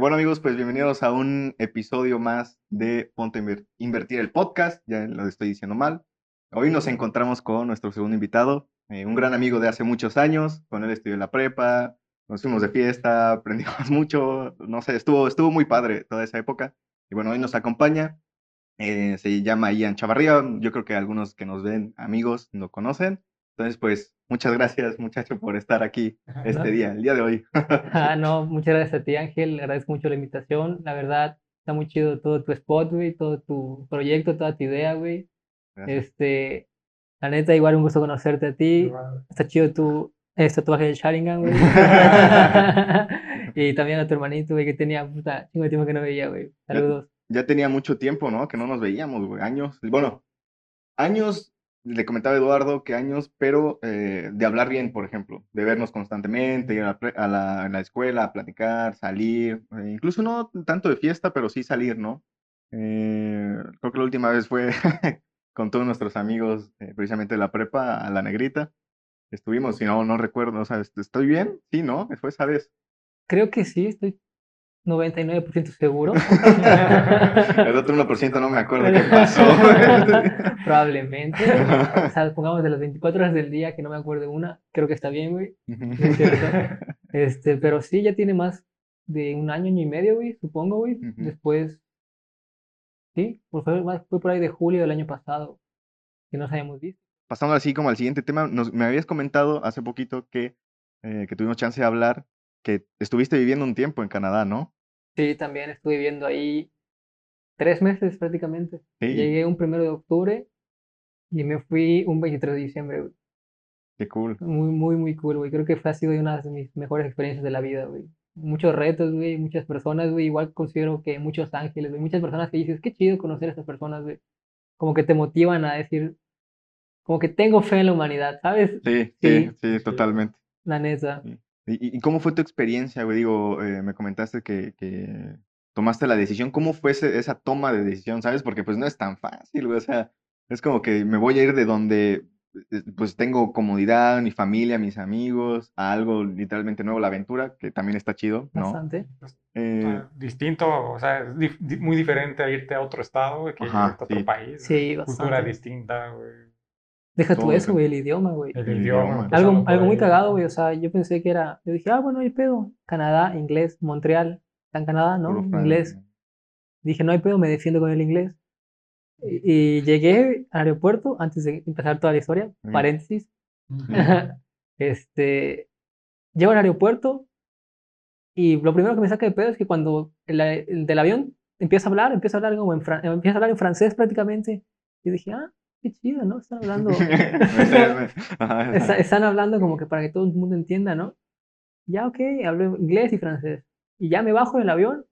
bueno amigos, pues bienvenidos a un episodio más de Ponte a Inver- Invertir el podcast, ya lo estoy diciendo mal. Hoy nos encontramos con nuestro segundo invitado, eh, un gran amigo de hace muchos años, con él estudié en la prepa, nos fuimos de fiesta, aprendimos mucho, no sé, estuvo, estuvo muy padre toda esa época. Y bueno, hoy nos acompaña, eh, se llama Ian Chavarría, yo creo que algunos que nos ven amigos lo conocen. Entonces, pues, muchas gracias muchacho por estar aquí este No. día, el día de hoy. Ah, no, muchas gracias a ti, Ángel. Le agradezco mucho la invitación. La verdad, está muy chido todo tu spot, güey, todo tu proyecto, toda tu idea, güey. Gracias. Este, la neta, igual un gusto conocerte a ti. Está chido tu este tatuaje de Sharingan, güey. Y también a tu hermanito, güey, que tenía puta chingo tiempo que no veía, güey. Saludos. Ya tenía mucho tiempo, ¿no? Que no nos veíamos, güey. Años. Bueno, años, le comentaba a Eduardo que años, pero eh, de hablar bien, por ejemplo. De vernos constantemente, ir a la, a la, a la escuela, a platicar, salir. eh, incluso no tanto de fiesta, pero sí salir, ¿no? Eh, creo que la última vez fue con todos nuestros amigos, eh, precisamente de la prepa, a la negrita. Estuvimos, si no, no recuerdo, o sea, est- ¿estoy bien? Sí, ¿no? Fue esa vez. Creo que sí, estoy 99% seguro. El otro 1% no me acuerdo qué pasó. Probablemente. O sea, pongamos de las 24 horas del día que no me acuerdo una, creo que está bien, güey. Es. Este, pero sí, ya tiene más de un año, año y medio, güey, supongo, güey. Después, sí, pues fue, más- fue por ahí de julio del año pasado, que nos habíamos visto. pasando así como al siguiente tema, nos, me habías comentado hace poquito que, eh, que tuvimos chance de hablar, que estuviste viviendo un tiempo en Canadá, ¿no? Sí, también estuve viviendo ahí tres meses prácticamente. Sí, Llegué un primero de octubre y me fui un 23 de diciembre, güey. qué cool. Muy, muy, muy cool, güey. Creo que fue, ha sido una de mis mejores experiencias de la vida, güey. Muchos retos, güey, muchas personas, güey. Igual considero que muchos ángeles, güey. Muchas personas que dices, qué chido conocer a estas personas, güey. Como que te motivan a decir, como que tengo fe en la humanidad, ¿sabes? Sí, sí, Sí. sí, totalmente. La neta. ¿Y, y- y cómo fue tu experiencia, güey? Digo, eh, me comentaste que, que tomaste la decisión. ¿Cómo fue ese- esa toma de decisión, sabes? Porque pues no es tan fácil, güey. O sea, es como que me voy a ir de donde eh, pues tengo comodidad, mi familia, mis amigos, a algo literalmente nuevo, la aventura, que también está chido, ¿no? Bastante. Eh, Ah, distinto, o sea, es dif- muy diferente a irte a otro estado güey, que Ajá, irte a otro sí. país. Sí, Cultura bastante. distinta, güey. Deja tú eso, güey, el idioma, güey. El El idioma. idioma. empezando Algo, algo muy cagado, güey. O sea, yo pensé que era. Yo dije, ah, bueno, no hay pedo. Canadá, inglés, Montreal. Está en Canadá, ¿no? Inglés. Dije, no hay pedo, me defiendo con el inglés. Y, y llegué al aeropuerto, antes de empezar toda la historia, Ujú. paréntesis. Este, llego al aeropuerto y lo primero que me saca de pedo es que cuando el, el del avión empieza a hablar, empieza a hablar como en, fran- empieza a hablar en francés prácticamente. Y dije, ah, qué chido, ¿no? Están hablando. Están hablando como que para que todo el mundo entienda, ¿no? Ya, ok, hablo inglés y francés. Y ya me bajo del avión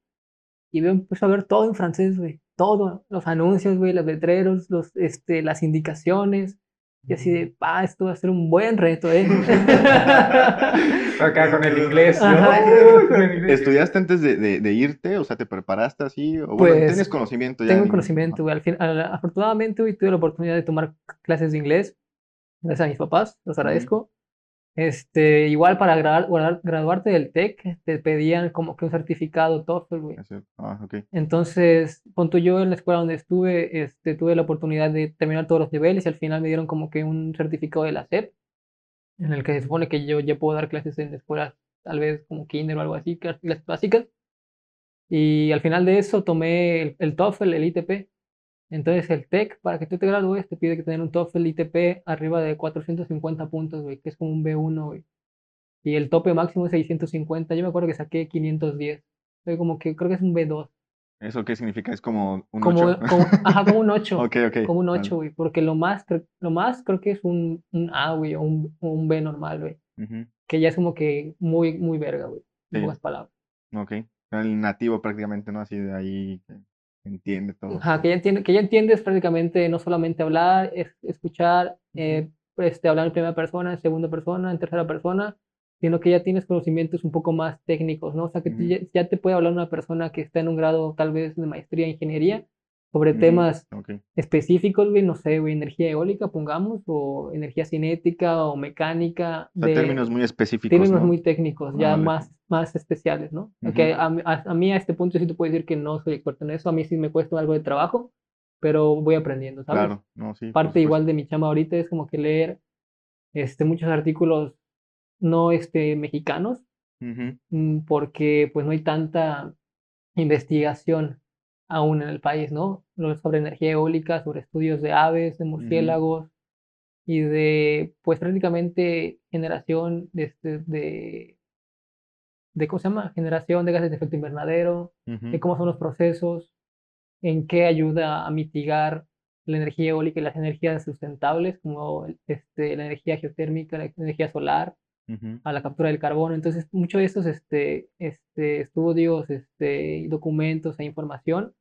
y veo, empiezo a ver todo en francés, güey. Todo, los anuncios, güey, los letreros, los, este, las indicaciones. Y así de, pa, esto va a ser un buen reto, ¿eh? Acá con el inglés. ¿no? Ajá. Uy, con el inglés. ¿Estudiaste antes de, de- de irte? O sea, ¿te preparaste así? O bueno, Pues, ¿tienes conocimiento ya? Tengo en- conocimiento, güey. Al fin, al- afortunadamente, güey, tuve la oportunidad de tomar clases de inglés. Gracias a mis papás, los agradezco. Este, igual para gra- guardar- graduarte del TEC, te pedían como que un certificado TOEFL, güey. Ajá. Ah, ok. Entonces, punto yo en la escuela donde estuve, este, tuve la oportunidad de terminar todos los niveles y al final me dieron como que un certificado de la SEP, en el que se supone que yo ya puedo dar clases en escuelas, tal vas como kinder o algo así, clases básicas. Y al final de eso tomé el, el TOEFL, el ITP. Entonces el TEC, para que tú te gradúes, te pide que tener un TOEFL ITP arriba de 450 puntos, güey, que es como un B1, güey. Y el tope máximo es 650. Yo me acuerdo que saqué 510. Soy como que creo que es un B2. ¿Eso qué significa? ¿Es como un Como, ocho? como- ajá, como un 8. Ok, ok. Como un vale. 8, güey. Porque lo más, lo más creo que es un, un A, güey, o un, un B normal, güey. Ujú, Que ya es como que muy, muy verga, güey. En Sí. pocas palabras. Ok. El nativo prácticamente, ¿no? Así de ahí entiende todo. Ajá, que ya, entiende, que ya entiendes prácticamente no solamente hablar, es, escuchar, eh, este, hablar en primera persona, en segunda persona, en tercera persona, sino que ya tienes conocimientos un poco más técnicos, ¿no? O sea, que Ujú. ya, ya te puede hablar una persona que está en un grado tal vez de maestría en ingeniería sobre temas específicos, güey, no sé, güey, energía eólica, pongamos, o energía cinética o mecánica, O sea, de términos muy específicos, términos ¿no? muy técnicos, ya más, más especiales, ¿no? Que a, mí- a- a mí a este punto sí te puedo decir que no soy experto en eso, a mí sí me cuesta algo de trabajo, pero voy aprendiendo, ¿sabes? Claro, no, sí. Parte igual de mi chamba ahorita es como que leer este, muchos artículos no este, mexicanos, mm, porque pues no hay tanta investigación aún en el país, ¿no? Sobre energía eólica, sobre estudios de aves, de murciélagos y de, pues prácticamente generación de, este, de, de, ¿cómo se llama? Generación de gases de efecto invernadero, ujú. de cómo son los procesos, en qué ayuda a mitigar la energía eólica y las energías sustentables, como este, la energía geotérmica, la energía solar, Ujú, a la captura del carbono. Entonces, muchos de estos este, este, estudios, este, documentos e información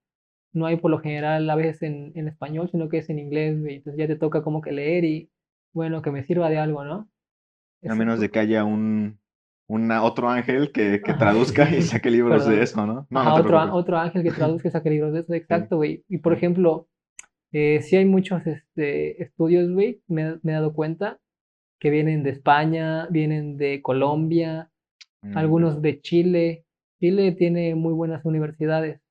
no hay por lo general a veces en, en español, sino que es en inglés, güey. Entonces ya te toca como que leer y, bueno, que me sirva de algo, ¿no? A menos de que haya un una, otro ángel que, que traduzca y saque libros de Perdón. eso, ¿no? No, Ajá, no otro, otro ángel que traduzca saque libros de eso, exacto, güey. Y por Sí. ejemplo, eh, sí hay muchos este, estudios, güey, me, me he dado cuenta, que vienen de España, vienen de Colombia, Mm, algunos de Chile. Chile tiene muy buenas universidades,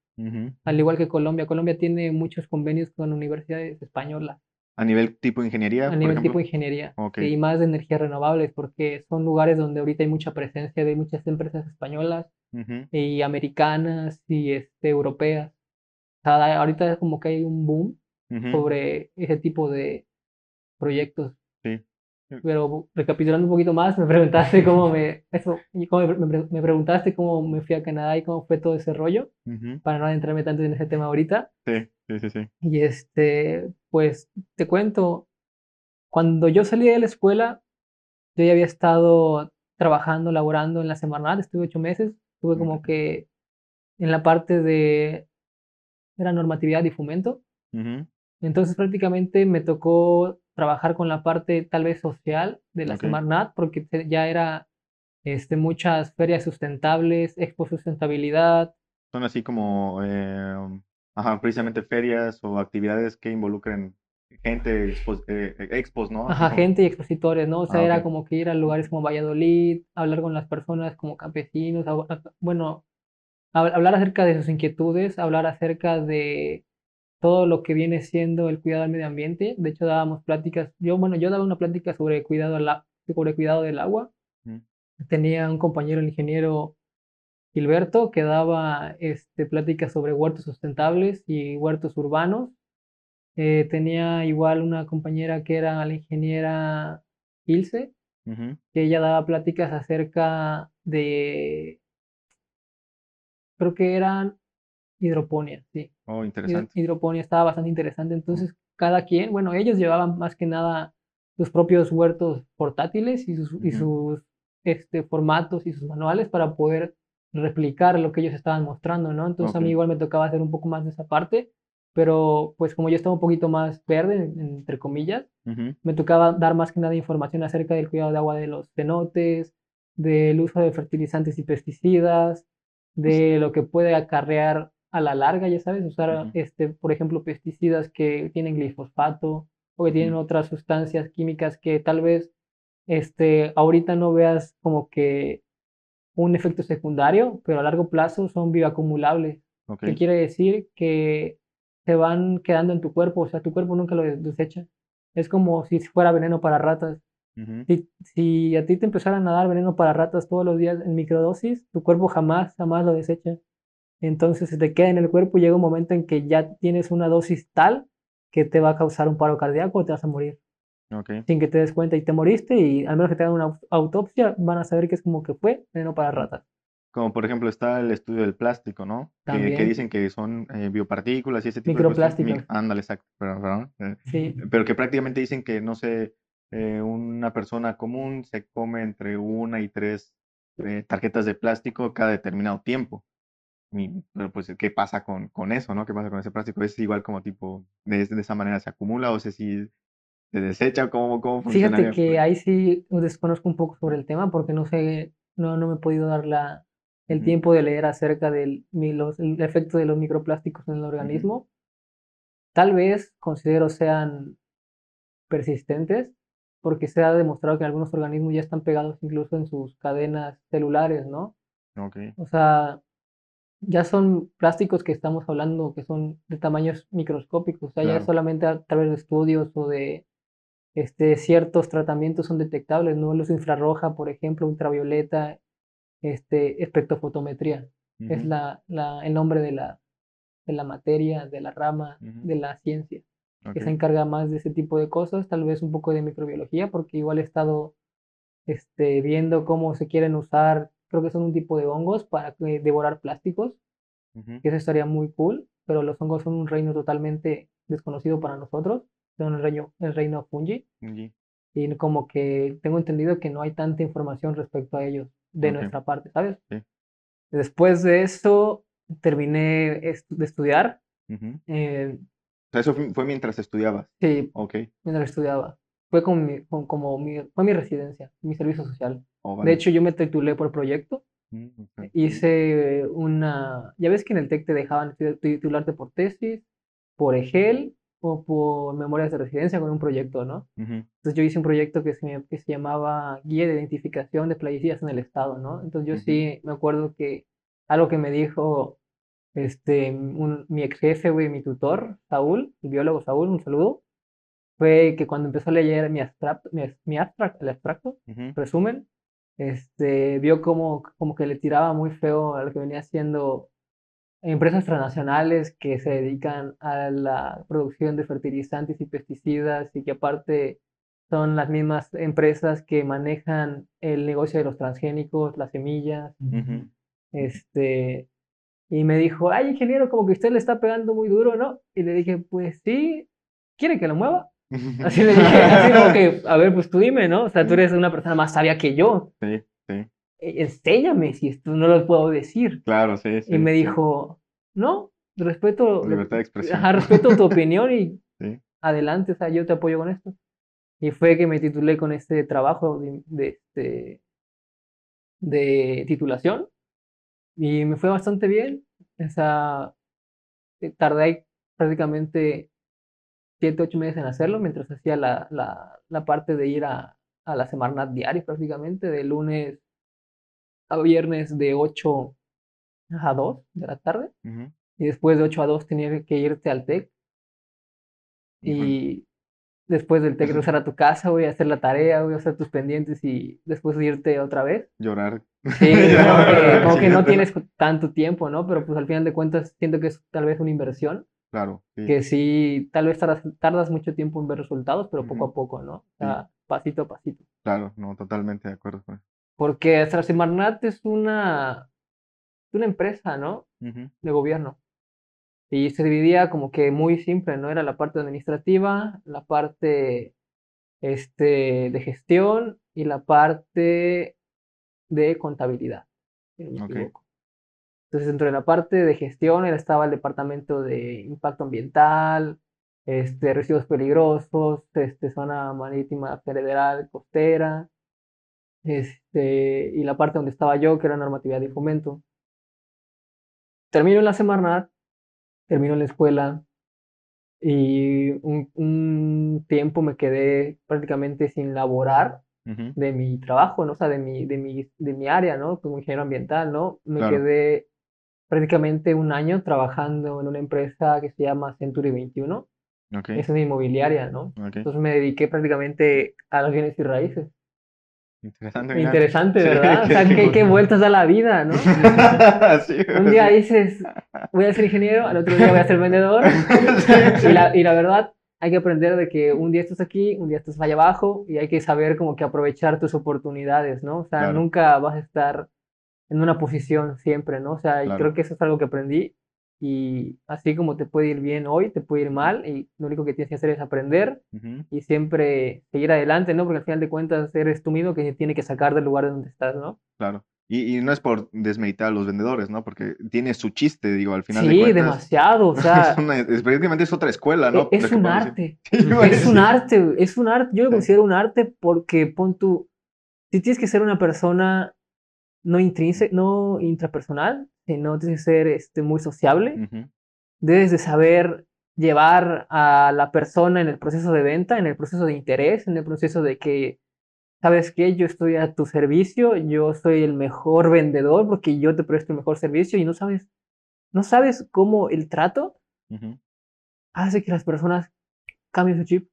al igual que Colombia. Colombia tiene muchos convenios con universidades españolas, A nivel tipo ingeniería, a por nivel ejemplo. tipo ingeniería, y más de energías renovables, porque son lugares donde ahorita hay mucha presencia de muchas empresas españolas y americanas y este, europeas. O sea, ahorita es como que hay un boom sobre ese tipo de proyectos. Pero recapitulando un poquito más, me preguntaste cómo me, eso, cómo me, me- preguntaste cómo me fui a Canadá y cómo fue todo ese rollo, Ujú. para no adentrarme tanto en ese tema ahorita. Sí, sí, sí, sí. Y este, pues te cuento, cuando yo salí de la escuela, yo ya había estado trabajando, laborando en la Semarnat, estuve ocho meses, estuve como Ok. que en la parte de, era normatividad y fomento. Ujú, Entonces prácticamente me tocó trabajar con la parte tal vez social de la Ok. Semarnat, porque ya era este, muchas ferias sustentables, expo sustentabilidad, Son así como, eh, ajá, precisamente ferias o actividades que involucren gente, expo- eh, expos, ¿no? Ajá, como- gente y expositores, ¿no? O sea, Ah, era ok. como que ir a lugares como Valladolid, hablar con las personas como campesinos, bueno, hab- hablar acerca de sus inquietudes, hablar acerca de todo lo que viene siendo el cuidado del medio ambiente. De hecho, dábamos pláticas, yo, bueno, yo daba una plática sobre cuidado, al sobre cuidado del agua. Tenía un compañero, el ingeniero Gilberto, que daba este, pláticas sobre huertos sustentables y huertos urbanos. Eh, tenía igual una compañera que era la ingeniera Ilse, que ella daba pláticas acerca de, creo que eran hidroponía, sí. Oh, Hid- interesante. Hidroponía estaba bastante interesante. Entonces, cada quien, bueno, ellos llevaban más que nada sus propios huertos portátiles y sus, y Ujú. sus este, formatos y sus manuales para poder replicar lo que ellos estaban mostrando, ¿no? Entonces, a mí igual me tocaba hacer un poco más de esa parte, pero pues como yo estaba un poquito más verde, en- entre comillas, Ujú, me tocaba dar más que nada información acerca del cuidado de agua de los cenotes, del uso de fertilizantes y pesticidas, de lo que puede acarrear a la larga, ya sabes, usar, este, por ejemplo, pesticidas que tienen glifosfato o que tienen otras sustancias químicas que tal vez este, ahorita no veas como que un efecto secundario, pero a largo plazo son bioacumulables. ok. ¿Qué quiere decir? Que se van quedando en tu cuerpo, o sea, tu cuerpo nunca lo des- desecha. Es como si fuera veneno para ratas. Ujú, Si, si a ti te empezaran a dar veneno para ratas todos los días en microdosis, tu cuerpo jamás, jamás lo desecha. Entonces se te queda en el cuerpo y llega un momento en que ya tienes una dosis tal que te va a causar un paro cardíaco o te vas a morir ok. sin que te des cuenta y te moriste y al menos que te hagan una au- autopsia van a saber que es como que fue veneno para ratas. Como por ejemplo está el estudio del plástico, ¿no? Que, dicen que son eh, biopartículas y ese tipo de cuestiones. Microplásticos. Mi- Ándale, exacto. perdón, perdón, eh, Sí, Pero que prácticamente dicen que, no sé, eh, una persona común se come entre una y tres eh, tarjetas de plástico cada determinado tiempo. Y, pero pues, ¿qué pasa con, con eso, no? ¿Qué pasa con ese plástico? ¿Es igual como tipo, de, de esa manera se acumula o sé si se desecha? ¿Cómo, cómo fíjate funcionaría? que ahí sí desconozco un poco sobre el tema porque no sé, no, no me he podido dar la, el tiempo de leer acerca del los- el efecto de los microplásticos en el organismo. tal vez considero sean persistentes, porque se ha demostrado que algunos organismos ya están pegados incluso en sus cadenas celulares, ¿no? Ok. O sea, ya son plásticos que estamos hablando que son de tamaños microscópicos, o sea, ya solamente a través de estudios o de este, ciertos tratamientos son detectables, ¿no? Luz infrarroja, por ejemplo, ultravioleta, este, espectrofotometría, es la, la, el nombre de la, de la materia, de la rama, de la ciencia, que se encarga más de ese tipo de cosas, tal vez un poco de microbiología, porque igual he estado este, viendo cómo se quieren usar, creo que son un tipo de hongos para eh, devorar plásticos, ujú, que eso estaría muy cool, pero los hongos son un reino totalmente desconocido para nosotros, son el reino, el reino fungi, y- y como que tengo entendido que no hay tanta información respecto a ellos de Ok. nuestra parte, ¿sabes? Sí. Después de eso, terminé estu- de estudiar, ujú. eh, O sea, eso fue, fue mientras estudiabas. sí, Ok. mientras estudiaba. Fue como mi, con- como mi, fue mi residencia, mi servicio social. Oh, De vale. hecho, yo me titulé por proyecto. Mm, ok. Hice una. Ya ves que en el TEC te dejaban ti- titularte por tesis, por EGEL o por memorias de residencia con un proyecto, ¿no? Ujú, Entonces yo hice un proyecto que se, que se llamaba Guía de Identificación de Plaguicidas en el Estado, ¿no? Entonces yo Ujú. sí me acuerdo que algo que me dijo este, un- mi ex jefe, güey, mi tutor, Saúl, el biólogo Saúl, un saludo, fue que cuando empezó a leer mi abstracto, mi, mi abstract, el abstracto, ujú, resumen, este, vio como, como que le tiraba muy feo a lo que venía haciendo empresas transnacionales que se dedican a la producción de fertilizantes y pesticidas y que aparte son las mismas empresas que manejan el negocio de los transgénicos, las semillas, este, y me dijo, ay, ingeniero, como que usted le está pegando muy duro, ¿no? Y le dije, pues sí, ¿quiere que lo mueva? Así le dije, así como que, a ver, pues tú dime, ¿no? O sea, tú eres una persona más sabia que yo. Sí, sí, E- Enséñame si esto no lo puedo decir. claro, sí, sí. Y me sí. dijo, no, respeto, Libertad de expresión. ajá, respeto tu opinión y Sí. adelante, o sea, yo te apoyo con esto. Y fue que me titulé con este trabajo de, de, este, de titulación y me fue bastante bien. O sea, eh, tardé prácticamente siete, ocho meses en hacerlo mientras hacía la, la, la parte de ir a, a la Semarnat diario prácticamente, de lunes a viernes de 8 a 2 de la tarde. Ujú. Y después de 8 a 2 tenías que irte al TEC. Y después del TEC regresar a tu casa, voy a hacer la tarea, voy a hacer tus pendientes y después irte otra vez. Llorar. Sí, como que, como que no tienes tanto tiempo, ¿no? Pero pues al final de cuentas siento que es tal vez una inversión, Claro, sí. que sí, tal vez tardas, tardas mucho tiempo en ver resultados, pero poco a poco, ¿no? O sea, pasito a pasito. Claro, no, totalmente de acuerdo con eso. Porque Semarnat es una, es una empresa, ¿no? De gobierno. Y se dividía como que muy simple, ¿no? Era la parte administrativa, la parte este, de gestión y la parte de contabilidad, si no me equivoco. Entonces, dentro de la parte de gestión estaba el departamento de impacto ambiental, este, residuos peligrosos, este, zona marítima federal, costera, este, y la parte donde estaba yo, que era normatividad y fomento. Termino en la Semarnat, termino en la escuela y un, un tiempo me quedé prácticamente sin laborar de mi trabajo, ¿no? O sea, de mi, de mi, de mi área, ¿no? Como ingeniero ambiental, ¿no? Me Claro. quedé prácticamente un año trabajando en una empresa que se llama Century 21, Ok, es una inmobiliaria, ¿no? ok. Entonces me dediqué prácticamente a los bienes y raíces. Interesante. Interesante, Sí, ¿verdad? O sea, qué- qué, vueltas da la vida, ¿no? Sí, Un día sí. dices, voy a ser ingeniero, al otro día voy a ser vendedor. Y la, y la verdad, hay que aprender de que un día estás aquí, un día estás allá abajo y hay que saber como que aprovechar tus oportunidades, ¿no? O sea, Claro. nunca vas a estar en una posición siempre, ¿no? O sea, Claro. creo que eso es algo que aprendí y así como te puede ir bien hoy, te puede ir mal y lo único que tienes que hacer es aprender Ujú, y siempre seguir adelante, ¿no? Porque al final de cuentas eres tú mismo que tiene que sacar del lugar donde estás, ¿no? Claro. Y, y no es por desmeditar a los vendedores, ¿no? Porque tiene su chiste, digo, al final de Sí, cuentas. demasiado, o sea, es, una- es- prácticamente es otra escuela, ¿no? es que un arte. Sí, Es un arte, es un arte. Yo lo Sí. considero un arte porque pon tú, si tienes que ser una persona no intrínseca, no intrapersonal, sino tienes que ser este, muy sociable, debes de saber llevar a la persona en el proceso de venta, en el proceso de interés, en el proceso de que, ¿sabes qué? Yo estoy a tu servicio, yo soy el mejor vendedor porque yo te presto el mejor servicio y no sabes, no sabes cómo el trato hace que las personas cambien su chip.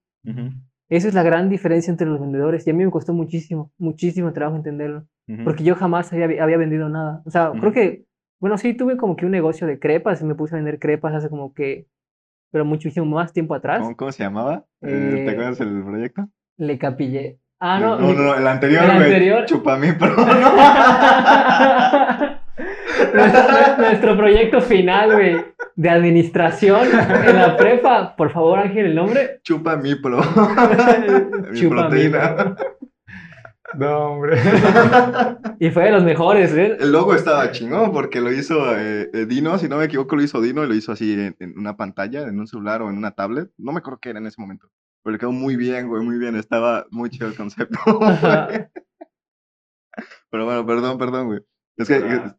Esa es la gran diferencia entre los vendedores y a mí me costó muchísimo, muchísimo trabajo entenderlo, ujú. porque yo jamás había, había vendido nada. O sea, creo que, bueno, sí, tuve como que un negocio de crepas y me puse a vender crepas hace como que, pero muchísimo más tiempo atrás. ¿Cómo, cómo se llamaba? Eh, Eh, ¿Te acuerdas el proyecto? Le capillé. Ah, no. no, le- no, el anterior, el anterior. Chupamí, pero nuestro, nuestro proyecto final, güey, de administración en la prepa. Por favor, Ángel, el nombre. Chupa mi pro. Mi Chupa mi proteína. No, hombre. Y fue de los mejores, ¿eh? El logo estaba chingón porque lo hizo eh, eh, Dino, si no me equivoco, lo hizo Dino y lo hizo así en, en una pantalla, en un celular o en una tablet. No me acuerdo qué era en ese momento. Pero le quedó muy bien, güey, muy bien. Estaba muy chido el concepto. Pero bueno, perdón, perdón, güey. Es que.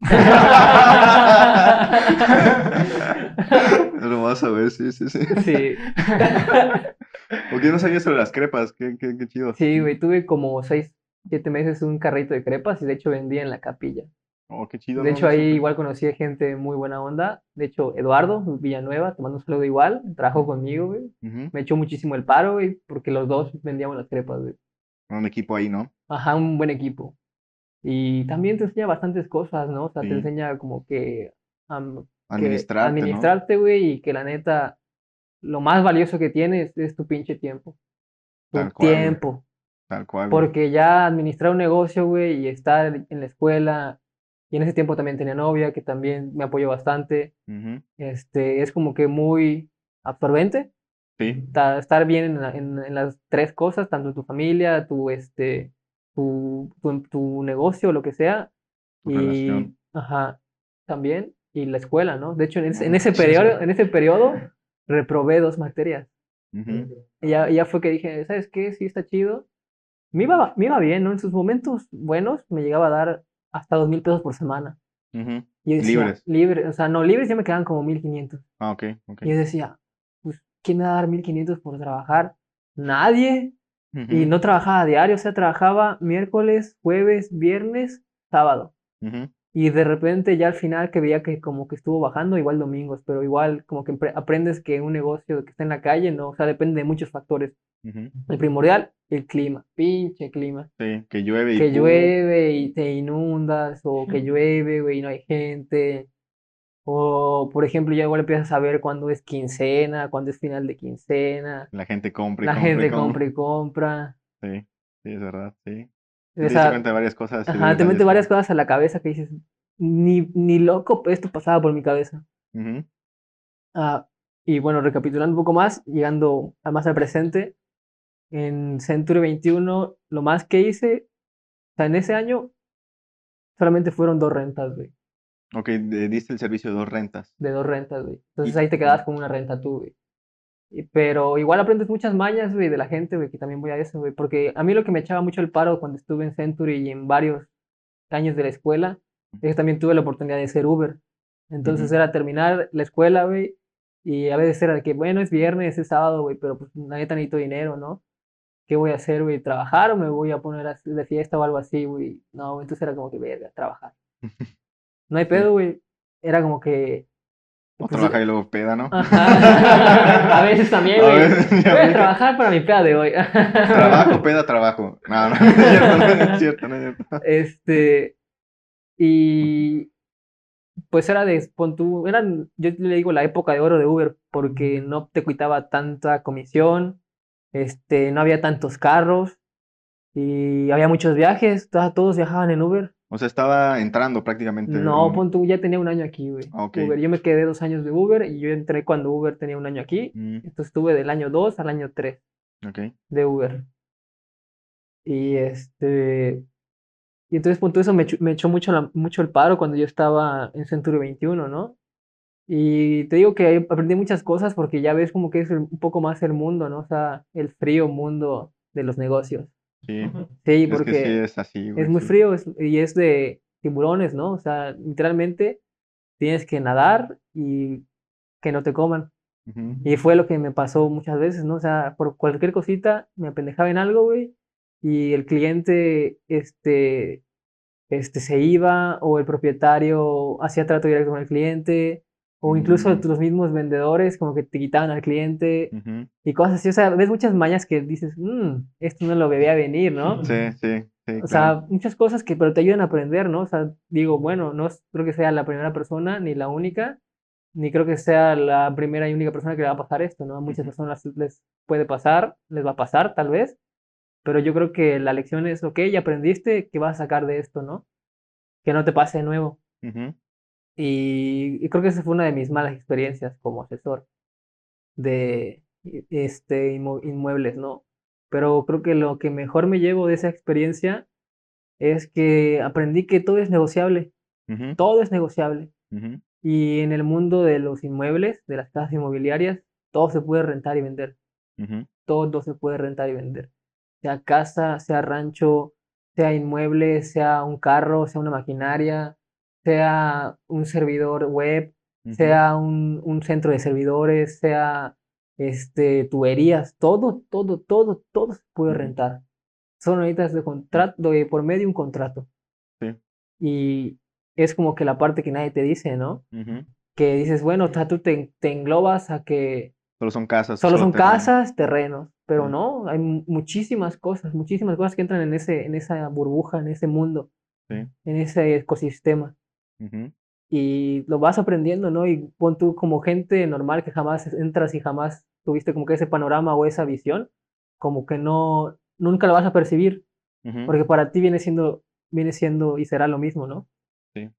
Hermoso, güey, sí, sí, sí. Sí. Porque yo no sabía sobre las crepas, qué, qué, qué chido. Sí, güey, tuve como seis, siete meses un carrito de crepas y de hecho vendía en la capilla. Oh, qué chido. De no, hecho, ahí igual conocí a gente muy buena onda. De hecho, Eduardo Villanueva, te mando un saludo igual, trabajó conmigo, güey. Me echó muchísimo el paro, güey, porque los dos vendíamos las crepas, güey. Un equipo ahí, ¿no? Ajá, un buen equipo. Y también te enseña bastantes cosas, ¿no? O sea, Sí. te enseña como que, Administrarte, administrarte, güey, y que la neta, lo más valioso que tienes es tu pinche tiempo. Tu Tal cual, tiempo. Tal cual. Porque ya administrar un negocio, güey, y estar en la escuela, y en ese tiempo también tenía novia, que también me apoyó bastante, este, es como que muy absorbente Sí. ta- estar bien en- en las tres cosas, tanto tu familia, tu, este, tu, tu, tu negocio, lo que sea, Tu y, relación. ajá, también, y la escuela, ¿no? De hecho, en ese, en Ah, ese periodo, en ese periodo, reprobé dos materias. Ujú. Y ya, y ya fue que dije, ¿sabes qué? Sí, está chido. Me iba, me iba bien, ¿no? En sus momentos buenos me llegaba a dar hasta dos mil pesos por semana. Ujú. Y yo decía, Libres. Libre, o sea, no, libres ya me quedaban como mil quinientos. Ah, ok, ok. Y yo decía, pues, ¿quién me va a dar 1500 por trabajar? Nadie. Y no trabajaba a diario, o sea, trabajaba miércoles, jueves, viernes, sábado. Y de repente ya al final que veía que como que estuvo bajando, igual domingos, pero igual como que aprendes que un negocio que está en la calle, no, o sea, depende de muchos factores. El primordial, el clima, pinche clima. Sí, que llueve y Que llueve y te inundas, o que llueve, güey, y no hay gente. O, por ejemplo, ya igual empiezas a ver cuándo es quincena, cuándo es final de quincena. La gente compra y La compra y gente compra. y compra. Sí, sí, es verdad, sí. O Te sea, cuenta de varias cosas. ajá, te mete varias cosas a la cabeza que dices, ni, ni loco esto pasaba por mi cabeza. Ujú. Ah, y bueno, recapitulando un poco más, llegando más al presente, en Century 21, lo más que hice, o sea, en ese año, solamente fueron dos rentas, güey. Ok, de- diste el servicio de dos rentas. De dos rentas, güey. Entonces Y- ahí te quedabas con una renta tú, güey. Y- Pero igual aprendes muchas mañas, güey, de la gente, güey, que también voy a eso, güey. Porque a mí lo que me echaba mucho el paro cuando estuve en Century y en varios años de la escuela, es que también tuve la oportunidad de ser Uber. Entonces Ujú. era terminar la escuela, güey, y a veces era de que, bueno, es viernes, es sábado, güey, pero pues la neta necesito dinero, ¿no? ¿Qué voy a hacer, güey? ¿Trabajar o me voy a poner de fiesta o algo así, güey? No, entonces era como que, verga, trabajar. No hay pedo, güey. Era como que... O pues, trabaja y luego peda, ¿no? Ajá. A veces también, güey. veces, Voy a trabajar para mi peda de hoy. Trabajo, peda, trabajo. No, no, no es cierto, no es cierto, no es cierto. Este. Y. Pues era de. Pon tú, eran, yo le digo la época de oro de Uber, porque no te quitaba tanta comisión, este, no había tantos carros, y había muchos viajes, to- todos viajaban en Uber. O sea, estaba entrando prácticamente. No, pon tú, ya tenía un año aquí, güey. Uber. Yo me quedé dos años de Uber y yo entré cuando Uber tenía un año aquí. Mm, Entonces estuve del año 2 al año 3 ok. de Uber. Y este. Y entonces, punto eso me, echó mucho, la- mucho el paro cuando yo estaba en Century 21, ¿no? Y te digo que aprendí muchas cosas porque ya ves como que es un poco más el mundo, ¿no? O sea, el frío mundo de los negocios. Sí. Sí, Es porque que sí es así, güey. es muy sí. frío es- y es de tiburones, ¿no? O sea, literalmente tienes que nadar y que no te coman. Y fue lo que me pasó muchas veces, ¿no? O sea, por cualquier cosita me apendejaba en algo, güey, y el cliente, este, este, se iba, o el propietario hacía trato directo con el cliente, o incluso Mm. los mismos vendedores como que te quitaban al cliente y cosas así. O sea, ves muchas mañas que dices, "Mm, esto no lo veía venir, ¿no? Sí, sí, sí, O claro. sea, muchas cosas que, pero te ayudan a aprender, ¿no? O sea, digo, bueno, no creo que sea la primera persona ni la única, ni creo que sea la primera y única persona que le va a pasar esto, ¿no? A muchas personas les puede pasar, les va a pasar tal vez, pero yo creo que la lección es, ok, ya aprendiste, ¿qué vas a sacar de esto, no? Que no te pase de nuevo. Ujú. Y, y creo que esa fue una de mis malas experiencias como asesor de i- este, inmuebles, ¿no? Pero creo que lo que mejor me llevo de esa experiencia es que aprendí que todo es negociable, todo es negociable. Y en el mundo de los inmuebles, de las casas inmobiliarias, todo se puede rentar y vender, todo se puede rentar y vender. Sea casa, sea rancho, sea inmueble, sea un carro, sea una maquinaria, sea un servidor web, sea un, un centro de servidores, sea este, tuberías, todo, todo, todo, todo se puede rentar. Son necesitas de contrato, de por medio un contrato. Sí. Y es como que la parte que nadie te dice, ¿no? Que dices, bueno, o sea, tú te, te englobas a que Solo son casas. solo son terreno. casas, terrenos, pero no, hay mu- muchísimas cosas, muchísimas cosas que entran en ese, en esa burbuja, en ese mundo, Sí. en ese ecosistema Ujú. y lo vas aprendiendo, ¿no? Y pon tú como gente normal que jamás entras y jamás tuviste como que ese panorama o esa visión, como que no, nunca lo vas a percibir, Ujú. porque para ti viene siendo, viene siendo y será lo mismo, ¿no? Sí.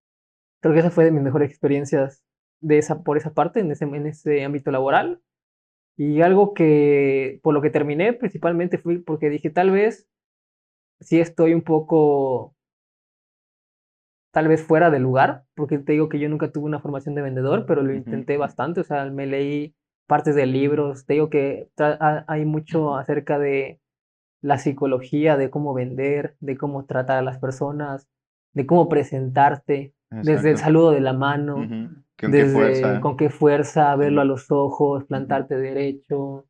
Creo que esa fue de mis mejores experiencias de esa, por esa parte, en ese, en ese ámbito laboral. Y algo que, por lo que terminé principalmente fue porque dije, tal vez, sí estoy un poco tal vez fuera de lugar, porque te digo que yo nunca tuve una formación de vendedor, pero lo intenté bastante, o sea, me leí partes de libros, te digo que hay mucho acerca de la psicología, de cómo vender, de cómo tratar a las personas, de cómo presentarte, desde el saludo de la mano. ¿Con qué desde fuerza? con qué fuerza, verlo a los ojos, plantarte derecho,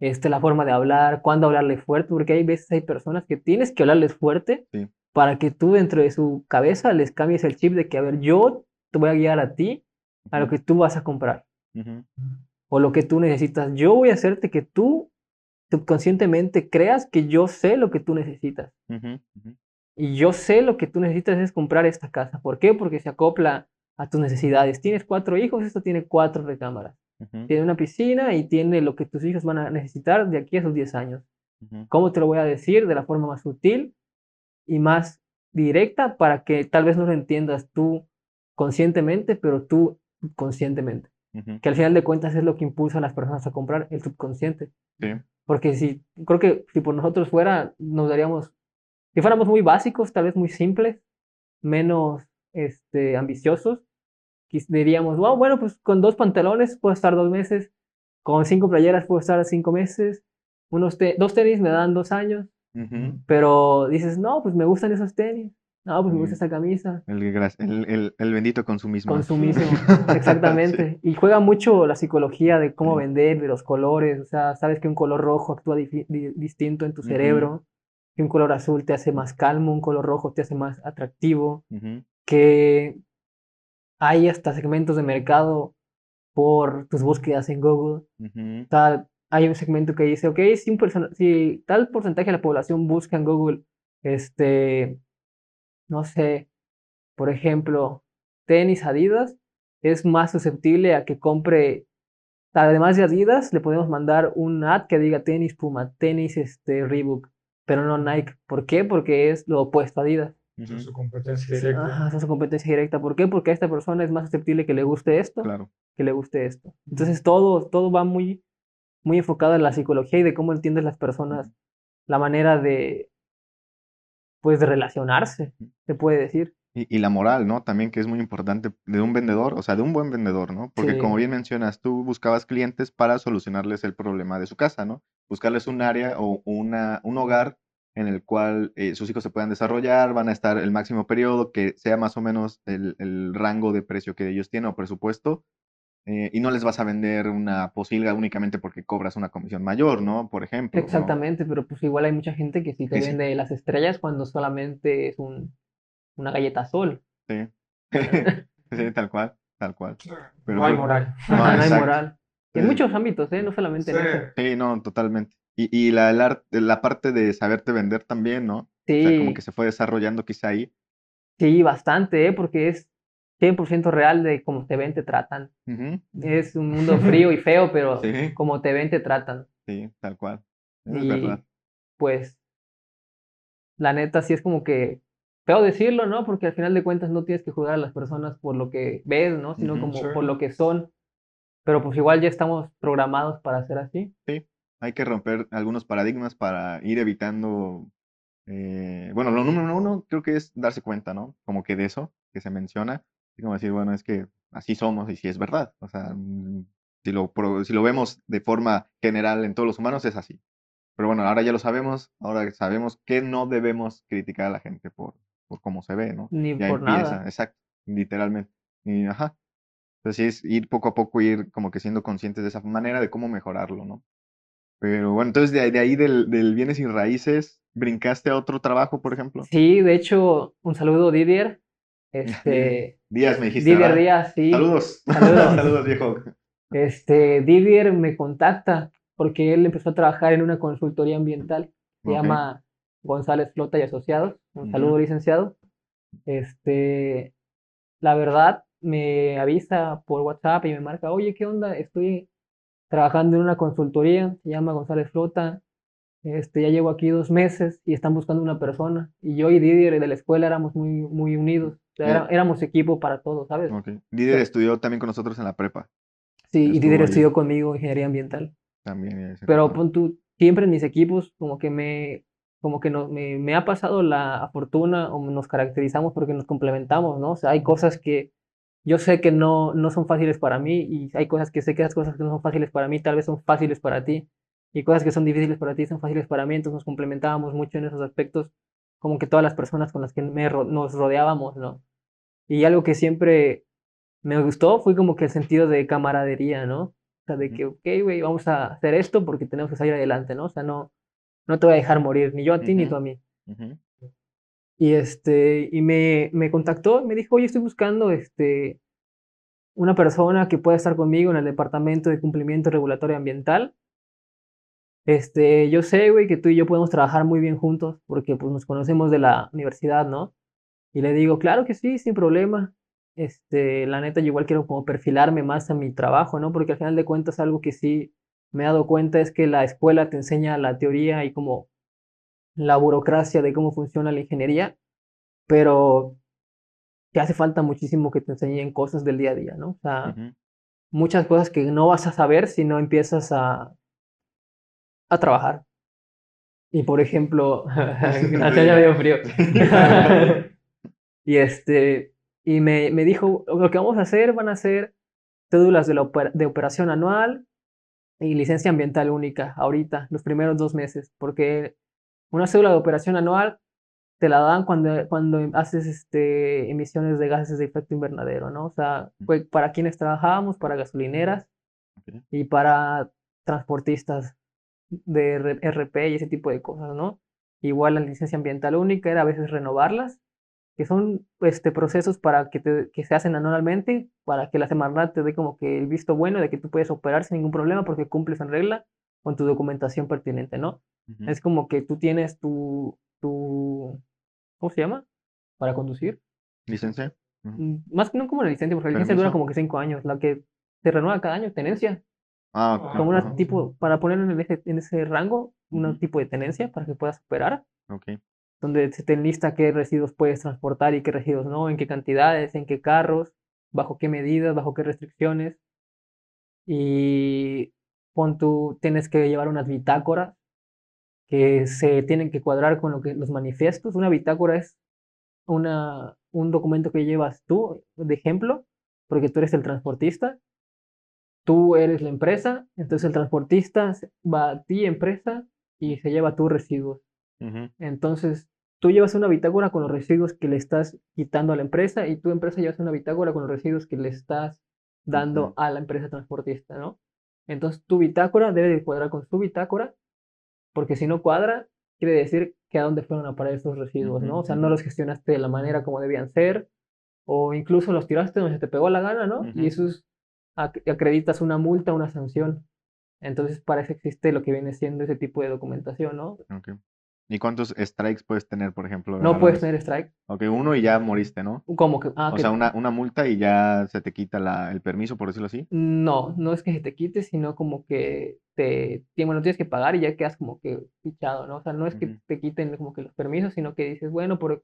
este, la forma de hablar, cuándo hablarle fuerte, porque hay veces hay personas que tienes que hablarles fuerte Sí. Para que tú dentro de su cabeza les cambies el chip de que, a ver, yo te voy a guiar a ti a lo que tú vas a comprar o lo que tú necesitas. Yo voy a hacerte que tú subconscientemente creas que yo sé lo que tú necesitas. Y yo sé lo que tú necesitas es comprar esta casa. ¿Por qué? Porque se acopla a tus necesidades. Tienes cuatro hijos, esto tiene cuatro recámaras. Tiene una piscina y tiene lo que tus hijos van a necesitar de aquí a sus 10 años. ¿Cómo te lo voy a decir? De la forma más sutil y más directa para que tal vez no lo entiendas tú conscientemente, pero tú conscientemente. Que al final de cuentas es lo que impulsa a las personas a comprar, el subconsciente. Sí. Porque si, creo que si por nosotros fuera, nos daríamos, si fuéramos muy básicos, tal vez muy simples, menos este, ambiciosos, diríamos, wow, bueno, pues con dos pantalones puedo estar dos meses, con cinco playeras puedo estar cinco meses, unos te- dos tenis me dan dos años, Pero dices, no, pues me gustan esos tenis, no, pues me gusta esta camisa, El, el, el, el bendito consumismo. consumismo, exactamente. Y juega mucho la psicología de cómo vender, de los colores, o sea, sabes que un color rojo actúa di- distinto en tu cerebro, que un color azul te hace más calmo, un color rojo te hace más atractivo, que hay hasta segmentos de mercado por tus búsquedas en Google. O sea, hay un segmento que dice, ok, si, un persona- si tal porcentaje de la población busca en Google, este, no sé, por ejemplo, tenis Adidas, es más susceptible a que compre, además de Adidas, le podemos mandar un ad que diga tenis Puma, tenis este, Reebok, pero no Nike. ¿Por qué? Porque es lo opuesto a Adidas. Eso es Ujú. su competencia directa. Ajá, esa es su competencia directa. ¿Por qué? Porque a esta persona es más susceptible que le guste esto Claro. que le guste esto. Entonces todo, todo va muy, muy enfocado en la psicología y de cómo entienden las personas la manera de, pues, de relacionarse, se puede decir. Y, y la moral, ¿no? También que es muy importante de un vendedor, o sea, de un buen vendedor, ¿no? Porque como bien mencionas, tú buscabas clientes para solucionarles el problema de su casa, ¿no? Buscarles un área o una, un hogar en el cual eh, sus hijos se puedan desarrollar, van a estar el máximo periodo, que sea más o menos el, el rango de precio que ellos tienen o presupuesto, eh, y no les vas a vender una posilga únicamente porque cobras una comisión mayor, ¿no? Por ejemplo. ¿no? Exactamente, pero pues igual hay mucha gente que sí te Sí, sí. vende las estrellas cuando solamente es un, una galleta sol. Sí. Sí, tal cual, tal cual. Pero no hay bueno, moral. No, no hay moral. En Sí. muchos ámbitos, ¿eh? No solamente en Sí. ese. Sí, no, totalmente. Y, y la, art- la parte de saberte vender también, ¿no? O sea, como Sí, que se fue desarrollando quizá ahí. sí, bastante, ¿eh? Porque es 100% real de cómo te ven, te tratan. Es un mundo frío y feo, pero Sí. como te ven, te tratan. Sí, tal cual. Eso es Y verdad. pues, la neta, sí es como que feo decirlo, ¿no? Porque al final de cuentas no tienes que juzgar a las personas por lo que ves, ¿no? Sino como Sí. por lo que son. Pero pues igual ya estamos programados para ser así. Hay que romper algunos paradigmas para ir evitando. eh, bueno, lo número uno creo que es darse cuenta, ¿no? Como que de eso que se menciona. Y como decir, bueno, es que así somos y si es verdad. O sea, mm, si lo, si lo vemos de forma general en todos los humanos, es así. Pero bueno, ahora ya lo sabemos. Ahora sabemos que no debemos criticar a la gente por, por cómo se ve, ¿no? Ni Ya por empieza, nada. exacto, literalmente. Y ajá. Entonces sí es ir poco a poco, ir como que siendo conscientes de esa manera de cómo mejorarlo, ¿no? Pero bueno, entonces de, ahí- de ahí del, del bienes y raíces, ¿brincaste a otro trabajo, por ejemplo? Sí, de hecho, un saludo Didier. Este, Díaz me dijiste, Didier ¿verdad? Díaz, sí. Saludos. Saludos. Saludos, viejo. Este, Didier me contacta porque él empezó a trabajar en una consultoría ambiental. Se llama González Flota y Asociados. Un saludo, licenciado. Este, la verdad, me avisa por WhatsApp y me marca, oye, ¿qué onda? Estoy trabajando en una consultoría, se llama González Flota. Este, ya llevo aquí dos meses y están buscando una persona. Y yo y Didier de la escuela éramos muy, muy unidos. Sea, era- Eh. éramos equipo para todo, ¿sabes? Ok. Didier estudió también con nosotros en la prepa. Sí, y estuvo Didier ahí. estudió conmigo ingeniería ambiental. También. y Pero pon tú, siempre en mis equipos, como que me, como que no, me, me ha pasado la fortuna o nos caracterizamos porque nos complementamos, ¿no? O sea, hay cosas que yo sé que no, no son fáciles para mí y hay cosas que sé que esas cosas que no son fáciles para mí tal vez son fáciles para ti y cosas que son difíciles para ti son fáciles para mí, entonces nos complementábamos mucho en esos aspectos, como que todas las personas con las que me ro- nos rodeábamos, ¿no? Y algo que siempre me gustó fue como que el sentido de camaradería, ¿no? O sea, de que, ok, güey, vamos a hacer esto porque tenemos que salir adelante, ¿no? O sea, no, no te voy a dejar morir, ni yo a ti ni tú a mí. Y este, y me, me contactó y me dijo, oye, estoy buscando este, una persona que pueda estar conmigo en el departamento de cumplimiento regulatorio ambiental. Este, yo sé, güey, que tú y yo podemos trabajar muy bien juntos porque pues nos conocemos de la universidad, ¿no? Y le digo, claro que sí, sin problema. Este, la neta, yo igual quiero como perfilarme más a mi trabajo, ¿no? Porque al final de cuentas algo que sí me he dado cuenta es que la escuela te enseña la teoría y como la burocracia de cómo funciona la ingeniería, pero te hace falta muchísimo que te enseñen cosas del día a día, ¿no? O sea, muchas cosas que no vas a saber si no empiezas a, a trabajar. Y por ejemplo, gracias, ya frío. y este, y me, me dijo, lo que vamos a hacer van a ser cédulas de, la de operación anual y licencia ambiental única ahorita, los primeros dos meses, porque una cédula de operación anual te la dan cuando, cuando haces este, emisiones de gases de efecto invernadero, ¿no? O sea, fue para quienes trabajábamos, para gasolineras y para transportistas de RP y ese tipo de cosas, ¿no? Igual la licencia ambiental única era a veces renovarlas, que son este, procesos para que, te- que se hacen anualmente, para que la Semarnat te dé como que el visto bueno de que tú puedes operar sin ningún problema porque cumples en regla con tu documentación pertinente, ¿no? Es como que tú tienes tu, tu, ¿cómo se llama? Para conducir. ¿Licencia? Mm, Más que no como la licencia, porque la licencia dura como que cinco años, la que se renueva cada año, tenencia, Ah, como una tipo, para poner en ese, en ese rango, un tipo de tenencia para que puedas operar, Ok. donde se te enlista qué residuos puedes transportar y qué residuos no, en qué cantidades, en qué carros, bajo qué medidas, bajo qué restricciones. Y pon tú, tienes que llevar unas bitácoras que se tienen que cuadrar con lo que los manifiestos. Una bitácora es una, un documento que llevas tú, de ejemplo, porque tú eres el transportista, tú eres la empresa, entonces el transportista va a ti, empresa, y se lleva tus residuos. Entonces, tú llevas una bitácora con los residuos que le estás quitando a la empresa y tu empresa llevas una bitácora con los residuos que le estás dando a la empresa transportista, ¿no? Entonces tu bitácora debe de cuadrar con su bitácora, porque si no cuadra, quiere decir que a dónde fueron a parar esos residuos, ¿no? O sea, no los gestionaste de la manera como debían ser, o incluso los tiraste donde se te pegó la gana, ¿no? Y eso es, acreditas una multa, una sanción. Entonces, para eso existe lo que viene siendo ese tipo de documentación, ¿no? Ok. ¿Y cuántos strikes puedes tener, por ejemplo? No puedes tener strike. Ok, uno y ya moriste, ¿no? Como que, ah, O que- sea, una, una multa y ya se te quita la, el permiso, por decirlo así. No, no es que se te quite, sino como que te, bueno, tienes que pagar y ya quedas como que fichado, ¿no? O sea, no es que te quiten como que los permisos, sino que dices, bueno, por,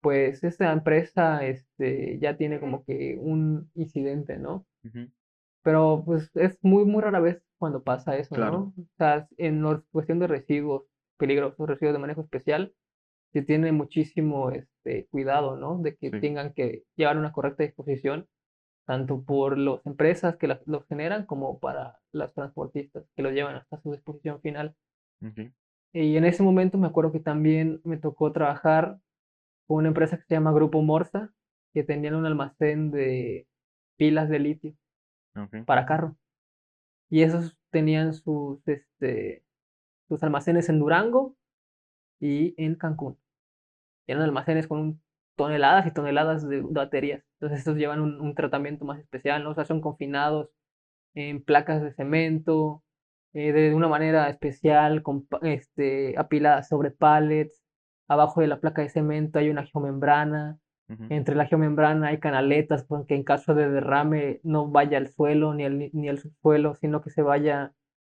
pues esta empresa este, ya tiene como que un incidente, ¿no? Ujú. Pero pues es muy, muy rara vez cuando pasa eso, Claro. ¿no? O sea, en la cuestión de residuos peligrosos, residuos de manejo especial, se tiene muchísimo este, cuidado, ¿no? De que Sí. tengan que llevar una correcta disposición, tanto por las empresas que las- los generan como para los transportistas que los llevan hasta su disposición final. Y en ese momento me acuerdo que también me tocó trabajar con una empresa que se llama Grupo Morsa, que tenían un almacén de pilas de litio Para carro. Y esos tenían sus, este, sus almacenes en Durango y en Cancún. Eran almacenes con toneladas y toneladas de baterías. Entonces estos llevan un, tratamiento más especial, ¿no? O son confinados en placas de cemento, eh, de una manera especial, con, este, apiladas sobre pallets. Abajo de la placa de cemento hay una geomembrana. Entre la geomembrana hay canaletas porque en caso de derrame no vaya al suelo ni al, ni al subsuelo, sino que se vaya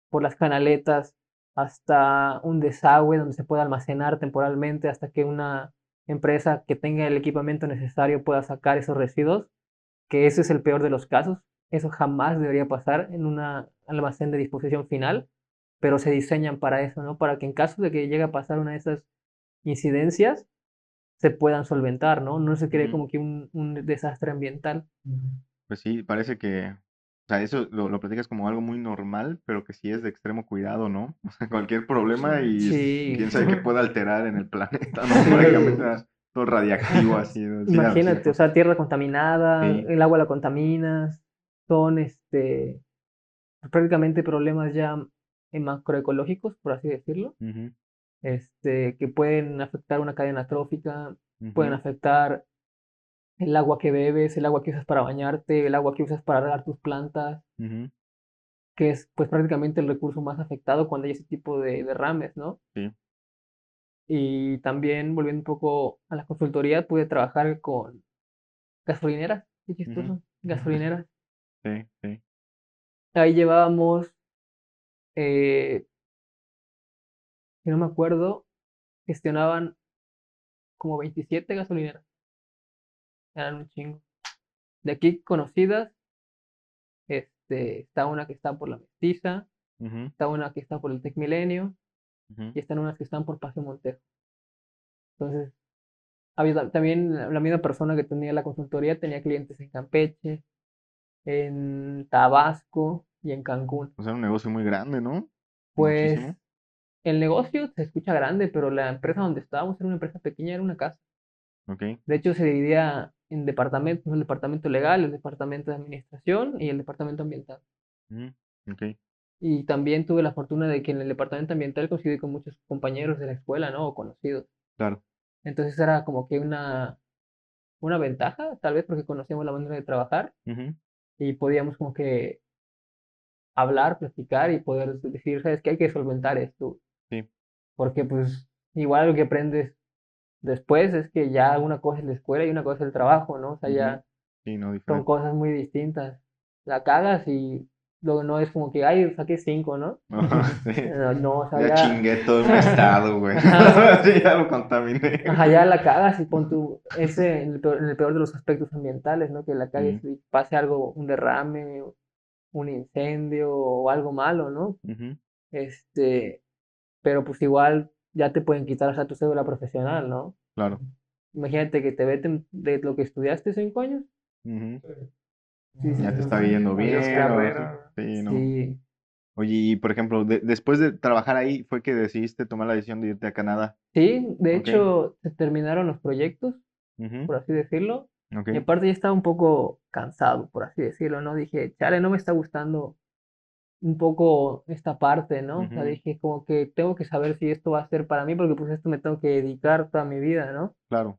por las canaletas hasta un desagüe donde se pueda almacenar temporalmente hasta que una empresa que tenga el equipamiento necesario pueda sacar esos residuos, que ese es el peor de los casos. Eso jamás debería pasar en un almacén de disposición final, pero se diseñan para eso, ¿no? Para que en caso de que llegue a pasar una de esas incidencias, se puedan solventar, ¿no? No se cree como que un, un desastre ambiental. Pues sí, parece que, o sea, eso lo, lo platicas como algo muy normal, pero que sí es de extremo cuidado, ¿no? O sea, cualquier problema y Sí. quién sabe qué puede alterar en el planeta, ¿no? Sí. Prácticamente todo radiactivo así. ¿no? Sí, Imagínate, o sea, tierra contaminada, el agua la contaminas, son este prácticamente problemas ya eh, macroecológicos, por así decirlo, este, que pueden afectar una cadena trófica, pueden afectar el agua que bebes, el agua que usas para bañarte, el agua que usas para regar tus plantas, que es pues prácticamente el recurso más afectado cuando hay ese tipo de derrames, ¿no? Sí. Y también, volviendo un poco a la consultoría, pude trabajar con gasolineras, qué chistoso, Ujú. gasolineras. Sí, sí. Ahí llevábamos, eh, si no me acuerdo, gestionaban como 27 gasolineras. Eran un chingo. De aquí conocidas, este, está una que está por la Mestiza, está una que está por el Tec Milenio y están unas que están por Paseo Montejo. Entonces, había ta- también la la misma persona que tenía la consultoría tenía clientes en Campeche, en Tabasco y en Cancún. O sea, un negocio muy grande, ¿no? Pues Muchísimo. El negocio se escucha grande, pero la empresa donde estábamos era una empresa pequeña, era una casa. Ok. De hecho, se dividía en departamentos, el departamento legal, el departamento de administración y el departamento ambiental. ujú, Ok. Y también tuve la fortuna de que en el departamento ambiental coincidí con muchos compañeros de la escuela, ¿no? O conocidos. Claro. Entonces era como que una, una ventaja, tal vez porque conocíamos la manera de trabajar y podíamos como que hablar, platicar y poder decir, ¿sabes qué? Hay que solventar esto. Sí. Porque pues igual lo que aprendes después es que ya una cosa es la escuela y una cosa es el trabajo, ¿no? O sea, ya Sí, no, son cosas muy distintas. La cagas y luego no es como que, ay, saqué cinco, ¿no? Sí. No, no, o sea, Ya ya, chingué todo mi estado, güey. Ya lo contaminé. ajá, ya la cagas y pon tu, ese en el peor, en el peor de los aspectos ambientales, ¿no? Que la cagues y pase algo, un derrame, un incendio o algo malo, ¿no? Este, pero pues igual ya te pueden quitar hasta tu cédula profesional, ¿no? Claro. Imagínate que te veten de lo que estudiaste cinco años. ujú. Sí, sí, Ya te sí. está yendo bien. Sí, ¿no? Sí, Oye, y por ejemplo, de- después de trabajar ahí, ¿fue que decidiste tomar la decisión de irte a Canadá? sí, de Ok. hecho se terminaron los proyectos, Ujú, por así decirlo, Ok. Y aparte ya estaba un poco cansado, por así decirlo, ¿no? Dije, chale, no me está gustando un poco esta parte, ¿no? O sea, dije como que tengo que saber si esto va a ser para mí, porque pues esto me tengo que dedicar toda mi vida, ¿no? Claro.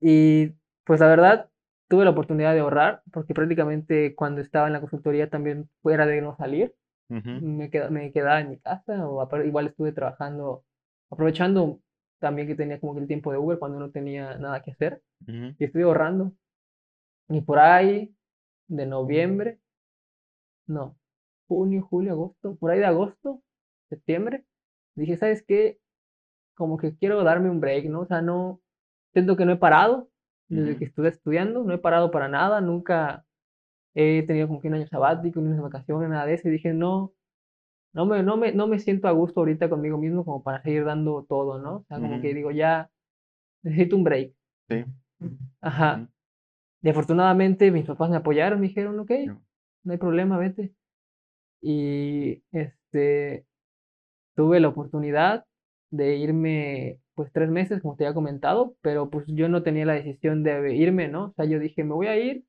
Y pues la verdad, tuve la oportunidad de ahorrar, porque prácticamente cuando estaba en la consultoría también fuera de no salir, Ujú. me, me quedaba en mi casa, o igual estuve trabajando, aprovechando también que tenía como que el tiempo de Uber cuando no tenía nada que hacer, y estuve ahorrando. Y por ahí, de noviembre, no, junio, julio, agosto, por ahí de agosto, septiembre, dije, ¿sabes qué? Como que quiero darme un break, ¿no? O sea, no, siento que no he parado desde que estuve estudiando, no he parado para nada, nunca he tenido como que un año sabático, ni unas vacaciones, nada de eso, y dije, no, no me, no me, no me siento a gusto ahorita conmigo mismo como para seguir dando todo, ¿no? O sea, como que digo, ya necesito un break. Sí. Ajá. Y afortunadamente mis papás me apoyaron, me dijeron, ok, no hay problema, vete. Y este, tuve la oportunidad de irme pues tres meses, como te había comentado, pero pues yo no tenía la decisión de irme, ¿no? O sea, yo dije, me voy a ir.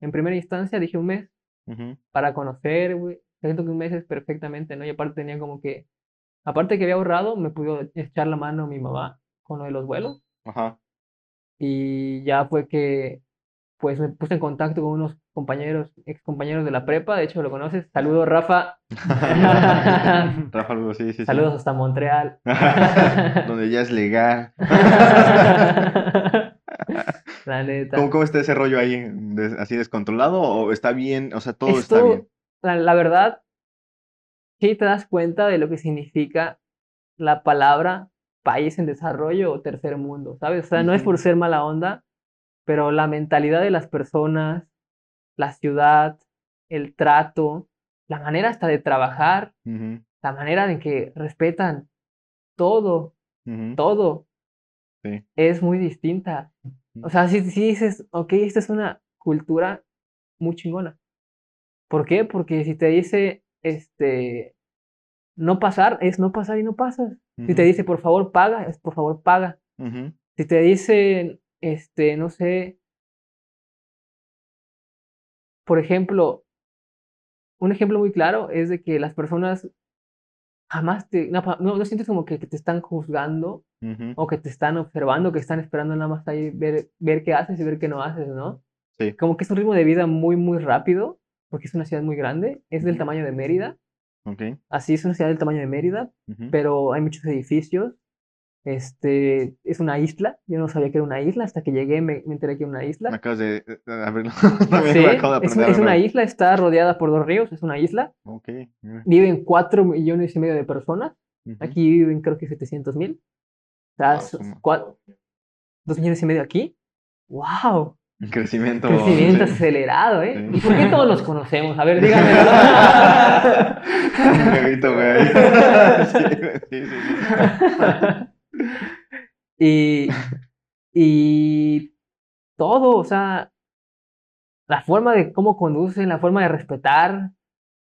En primera instancia dije un mes para conocer, güey. Siento que un mes es perfectamente, ¿no? Y aparte tenía como que, aparte que había ahorrado, me pudo echar la mano mi mamá con lo de los vuelos. Ajá. Y ya fue que, pues me puse en contacto con unos compañeros, ex compañeros de la prepa, de hecho lo conoces. Saludos, Rafa. Rafa Lugo, sí, sí, sí. Saludos hasta Montreal. Donde ya es legal. La neta. ¿Cómo, cómo está ese rollo ahí? ¿Así descontrolado o está bien? O sea, todo está bien. La, la verdad, sí te das cuenta de lo que significa la palabra país en desarrollo o tercer mundo, ¿sabes? O sea, no es por ser mala onda, pero la mentalidad de las personas, la ciudad, el trato, la manera hasta de trabajar, la manera en que respetan todo, todo, Sí. es muy distinta. O sea, si, si dices, ok, esta es una cultura muy chingona. ¿Por qué? Porque si te dice, este, no pasar, es no pasar y no pasas. Si te dice, por favor, paga, es por favor, paga. Si te dicen, este, no sé, por ejemplo, un ejemplo muy claro es de que las personas jamás te, no, no, no sientes como que, que te están juzgando ujú. o que te están observando, que están esperando nada más ahí ver, ver qué haces y ver qué no haces, ¿no? Sí. Como que es un ritmo de vida muy, muy rápido, porque es una ciudad muy grande, es del tamaño de Mérida, Ok. así es una ciudad del tamaño de Mérida, ujú. pero hay muchos edificios, este, es una isla, yo no sabía que era una isla, hasta que llegué me, me enteré que era una Me isla. acabas de abrirlo. Sí, acabo de es, aprender es una isla, está rodeada por dos ríos, es una isla, Ok. mira, viven cuatro millones y medio de personas, ujú. aquí viven creo que 700 mil, o sea, Wow, so- suma. cua- dos millones y medio aquí, wow. Crecimiento. Crecimiento sí. acelerado, ¿eh? Sí. ¿Y por qué todos los conocemos? A ver, díganme. Un negrito, güey. Sí, sí, sí. Y, y todo, o sea, la forma de cómo conducen, la forma de respetar.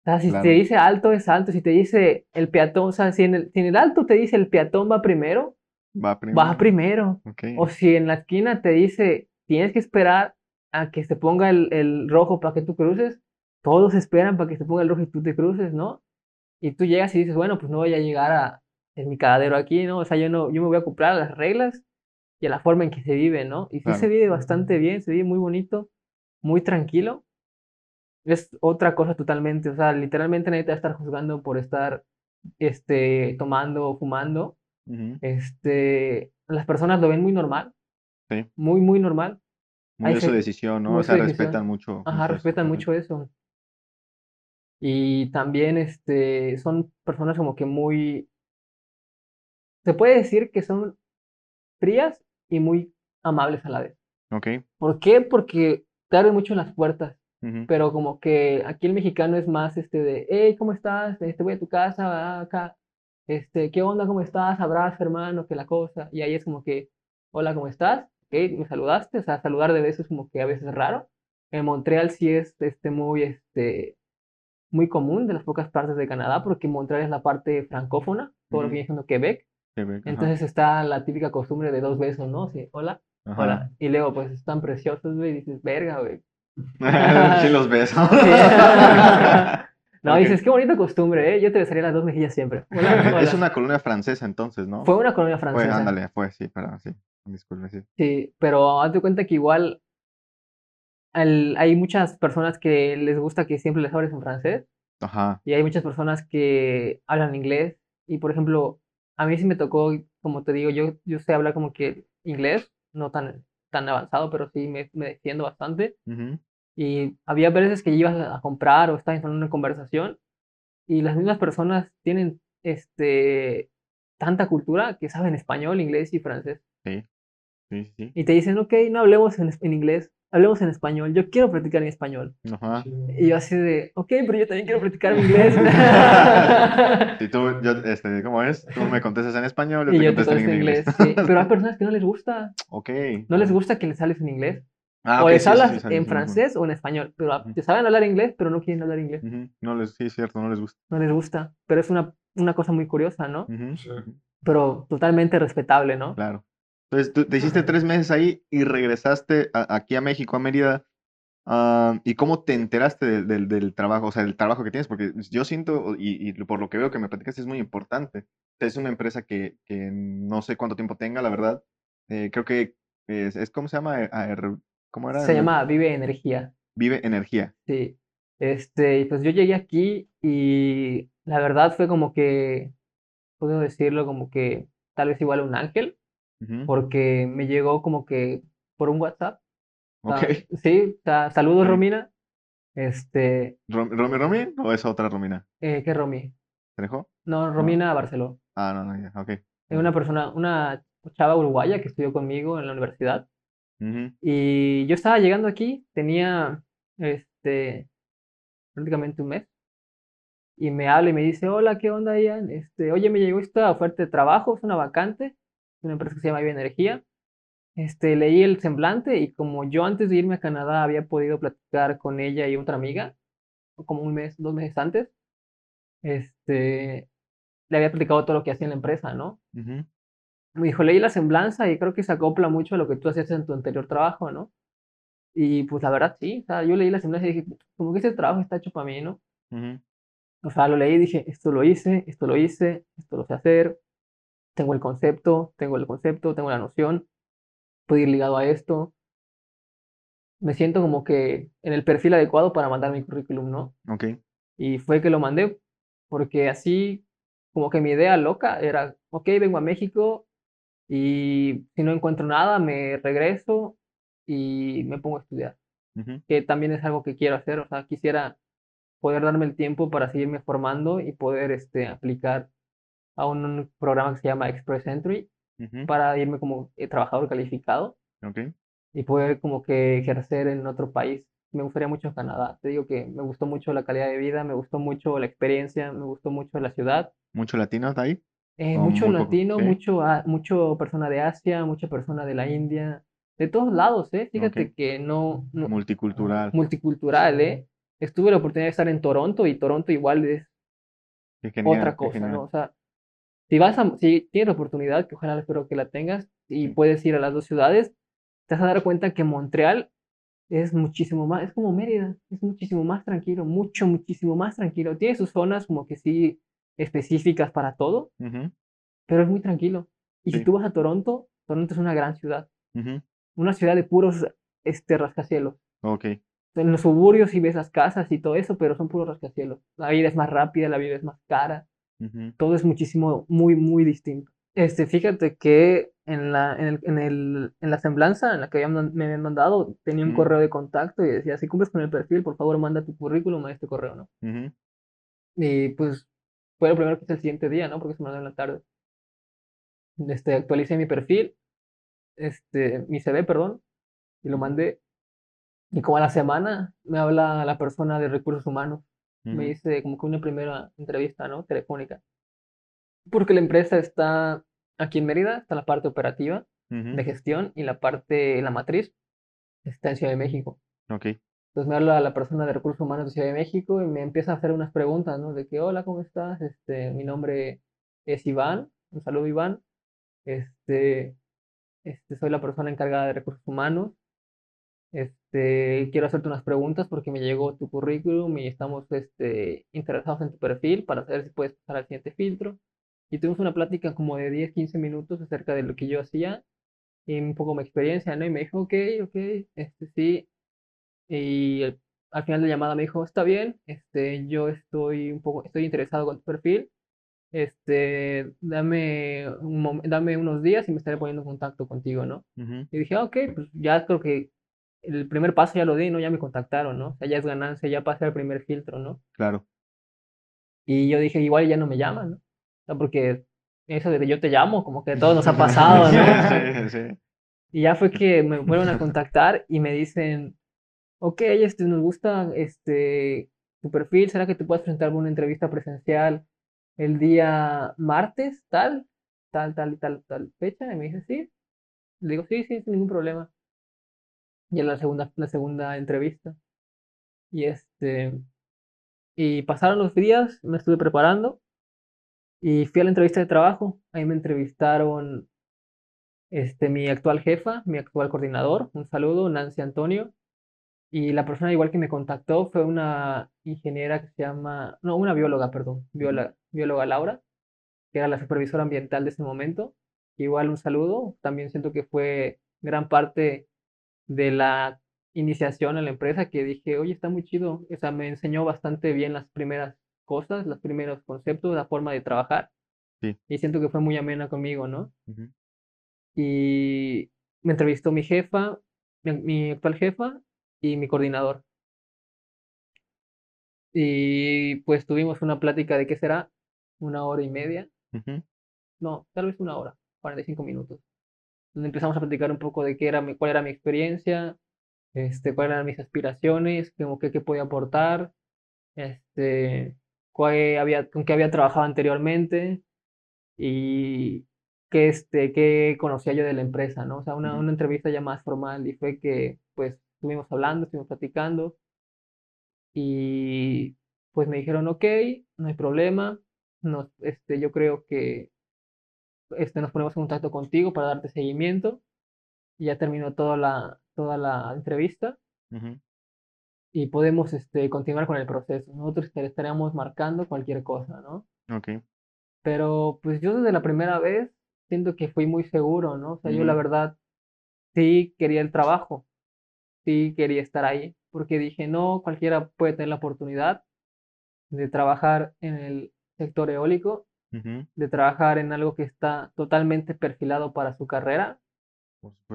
O sea, si Claro. te dice alto, es alto. Si te dice el peatón, o sea, si en el, si en el alto te dice el peatón va primero, Va primero. va primero. O si en la esquina te dice tienes que esperar a que se ponga el, el rojo para que tú cruces, todos esperan para que se ponga el rojo y tú te cruces, ¿no? Y tú llegas y dices, bueno, pues no voy a llegar a en mi cagadero aquí, ¿no? O sea, yo no, yo me voy a acoplar a las reglas y a la forma en que se vive, ¿no? Y sí Claro. se vive bastante bien, se vive muy bonito, muy tranquilo. Es otra cosa totalmente, o sea, literalmente nadie te va a estar juzgando por estar, este, tomando o fumando. Ujú. Este, las personas lo ven muy normal, Sí. muy, muy normal. Muy Ahí de su decisión, ¿no? O sea, respetan mucho. Ajá, mucho respetan mucho eso. Y también, este, son personas como que muy, se puede decir que son frías y muy amables a la vez. Ok. ¿Por qué? Porque te abren mucho las puertas, ujú. pero como que aquí el mexicano es más este de, hey, ¿cómo estás? Este, voy a tu casa, acá, este, ¿qué onda? ¿Cómo estás? Abrazo, hermano, que la cosa. Y ahí es como que, hola, ¿cómo estás? Ok, me saludaste, o sea, saludar de besos es como que a veces es raro. En Montreal sí es este, muy, este, muy común de las pocas partes de Canadá, porque Montreal es la parte francófona, todo lo que viene siendo Quebec. Quebec, ajá. Entonces está la típica costumbre de dos besos, ¿no? Sí, hola. Ajá. hola. Y luego, pues están preciosos, güey, y dices, verga, güey. sí los ves. No, dices, qué bonita costumbre, ¿eh? Yo te besaría las dos mejillas siempre. Hola, hola. Es una colonia francesa entonces, ¿no? Fue una colonia francesa. ándale, fue, sí, perdón, sí. Disculpe, sí. Sí, pero haz de cuenta que igual al- hay muchas personas que les gusta que siempre les hables en francés Ajá. y hay muchas personas que hablan inglés y por ejemplo, a mí sí me tocó, como te digo, yo, yo sé hablar como que inglés, no tan, tan avanzado, pero sí me, me defiendo bastante ujú, y había veces que ibas a comprar o estabas en una conversación y las mismas personas tienen este tanta cultura que saben español, inglés y francés. Sí, sí, sí. y te dicen, ok, no hablemos en, en inglés, hablemos en español, yo quiero practicar en español. Ajá. Y yo así de, ok, pero yo también quiero practicar en inglés. Si tú, yo, este, ¿cómo es? Tú me contestas en español, yo y te yo te contesto en inglés. inglés. sí. Pero hay personas que no les gusta, Ok. no les gusta que les hables en inglés. Ah, o ok, les sí, sí, sí, hablas sale, en sí, francés o en español, pero te saben hablar inglés, pero no quieren hablar inglés. ujú, No les, sí, es cierto, no les gusta. No les gusta, pero es una, una cosa muy curiosa, ¿no? Sí. ujú, Pero totalmente respetable, ¿no? Claro. Entonces, tú te hiciste tres meses ahí y regresaste a- aquí a México, a Mérida. ah, ¿y cómo te enteraste del, trabajo, o sea, del trabajo que tienes? Porque yo siento, y, y por lo que veo que me platicaste, es muy importante. Es una empresa que, que no sé cuánto tiempo tenga, la verdad. Eh, creo que es, es- ¿cómo se llama? Eh, ¿cómo era? Se llama Vive Energía. Vive Energía. Sí. Este, pues yo llegué aquí y la verdad fue como que, puedo decirlo, como que tal vez igual un ángel, Porque me llegó como que por un WhatsApp. O sea, Ok. sí, saludos Ok. Romina. Este, ¿Rom- ¿Romy Romy o es otra Romina? eh, ¿qué Romy? ¿Te dejó? No, Romina Barceló. Ah, no, no, ya, ok. Es una persona, una chava uruguaya que estudió conmigo en la universidad. Y yo estaba llegando aquí, tenía este prácticamente un mes. Y me habla y me dice, hola, ¿qué onda, Ian? Este, oye, me llegó esta oferta de trabajo, es una vacante, una empresa que se llama Bioenergía. Este, leí el semblante y como yo antes de irme a Canadá había podido platicar con ella y otra amiga, como un mes, dos meses antes, este, le había platicado todo lo que hacía en la empresa, ¿no? ujú, Me dijo, leí la semblanza y creo que se acopla mucho a lo que tú hacías en tu anterior trabajo, ¿no? Y pues la verdad sí, o sea, yo leí la semblanza y dije, como que ese trabajo está hecho para mí, ¿no? ujú, O sea, lo leí y dije, esto lo hice, esto lo hice, esto lo sé hacer, tengo el concepto, tengo el concepto, tengo la noción, puedo ir ligado a esto. Me siento como que en el perfil adecuado para mandar mi currículum, ¿no? Ok. Y fue que lo mandé, porque así, como que mi idea loca era, ok, vengo a México y si no encuentro nada, me regreso y me pongo a estudiar, que también es algo que quiero hacer, o sea, quisiera poder darme el tiempo para seguirme formando y poder este, aplicar a un programa que se llama Express Entry ujú, para irme como eh, trabajador calificado Ok. y poder como que ejercer en otro país. Me gustaría mucho Canadá. Te digo que me gustó mucho la calidad de vida, me gustó mucho la experiencia, me gustó mucho la ciudad. ¿Mucho latino está ahí? Eh, mucho muy poco, latino, sí. mucho, a- mucho persona de Asia, mucha persona de la India, de todos lados, ¿eh? Fíjate Ok. que no, no- Multicultural. multicultural, ¿eh? Estuve la oportunidad de estar en Toronto y Toronto igual es genial, otra cosa. ¿no? O sea, si vas a, si tienes la oportunidad, que ojalá espero que la tengas, y puedes ir a las dos ciudades, te vas a dar cuenta que Montreal es muchísimo más, es como Mérida, es muchísimo más tranquilo, mucho, muchísimo más tranquilo. Tiene sus zonas como que sí específicas para todo, Ujú, pero es muy tranquilo. Y si Sí. tú vas a Toronto, Toronto es una gran ciudad, ujú, una ciudad de puros este, rascacielos. En los suburbios sí ves las casas y todo eso, pero son puros rascacielos. La vida es más rápida, la vida es más cara. Todo es muchísimo, muy, muy distinto. Este, fíjate que en la, en el, en el, en la semblanza en la que me habían mandado, tenía un correo de contacto y decía, si cumples con el perfil, por favor, manda tu currículum a este correo, ¿no? Y pues fue lo primero que hice el siguiente día, ¿no? Porque se me mandó en la tarde. Este, actualicé mi perfil, este, mi CV, perdón, y lo mandé. Y como a la semana me habla la persona de recursos humanos me hice como que una primera entrevista, ¿no? Telefónica. Porque la empresa está aquí en Mérida, está la parte operativa ujú, de gestión y la parte, la matriz, está en Ciudad de México. Ok. Entonces me habla la persona de recursos humanos de Ciudad de México y me empieza a hacer unas preguntas, ¿no? De que, hola, ¿cómo estás? Este, mi nombre es Iván, un saludo Iván. Este, este, soy la persona encargada de recursos humanos. Este, quiero hacerte unas preguntas porque me llegó tu currículum y estamos este, interesados en tu perfil para saber si puedes pasar al siguiente filtro. Y tuvimos una plática como de 10, 15 minutos acerca de lo que yo hacía y un poco mi experiencia, ¿no? Y me dijo, ok, ok, este, sí. Y el- al final de la llamada me dijo, está bien, este, yo estoy un poco, estoy interesado con tu perfil. Este, dame, un dame unos días y me estaré poniendo en contacto contigo, ¿no? Y dije, ah, ok, pues ya creo que el primer paso ya lo di, ¿no? Ya me contactaron, ¿no? O sea, ya es ganancia, ya pasé el primer filtro, ¿no? Claro. Y yo dije, igual ya no me llaman, ¿no? O sea, porque eso de que yo te llamo, como que a todos nos ha pasado, ¿no? Sí, sí. Y ya fue que me vuelven a contactar y me dicen, ok, este, nos gusta este, tu perfil, ¿será que te puedes presentar una entrevista presencial el día martes, tal, tal, tal y tal, tal fecha? Y me dice, sí. Le digo, sí, sí, sin ningún problema. Y era la segunda, la segunda entrevista. Y este, y pasaron los días, me estuve preparando y fui a la entrevista de trabajo. Ahí me entrevistaron este, mi actual jefa, mi actual coordinador, un saludo, Nancy Antonio. Y la persona igual que me contactó fue una ingeniera que se llama, no, una bióloga, perdón, bióloga, bióloga Laura, que era la supervisora ambiental de ese momento. Igual un saludo, también siento que fue gran parte de la iniciación en la empresa que dije, oye, está muy chido, o sea, me enseñó bastante bien las primeras cosas, los primeros conceptos, la forma de trabajar. Sí. Y siento que fue muy amena conmigo, ¿no? Y me entrevistó mi jefa, mi, mi actual jefa y mi coordinador. Y pues tuvimos una plática de qué será, una hora y media, no, tal vez una hora, 45 minutos, donde empezamos a platicar un poco de qué era mi, cuál era mi experiencia, este, cuáles eran mis aspiraciones, como que qué podía aportar, este, cuál había, con qué había trabajado anteriormente y qué, este, qué conocía yo de la empresa, ¿no? O sea, una, una entrevista ya más formal y fue que, pues, estuvimos hablando, estuvimos platicando y pues me dijeron, ok, no hay problema, nos, este, yo creo que este, nos ponemos en contacto contigo para darte seguimiento y ya terminó toda la, toda la entrevista y podemos este, continuar con el proceso. Nosotros te estaríamos marcando cualquier cosa, ¿no? Ok. Pero pues yo desde la primera vez siento que fui muy seguro, ¿no? O sea, yo la verdad sí quería el trabajo, sí quería estar ahí, porque dije, no, cualquiera puede tener la oportunidad de trabajar en el sector eólico, De trabajar en algo que está totalmente perfilado para su carrera.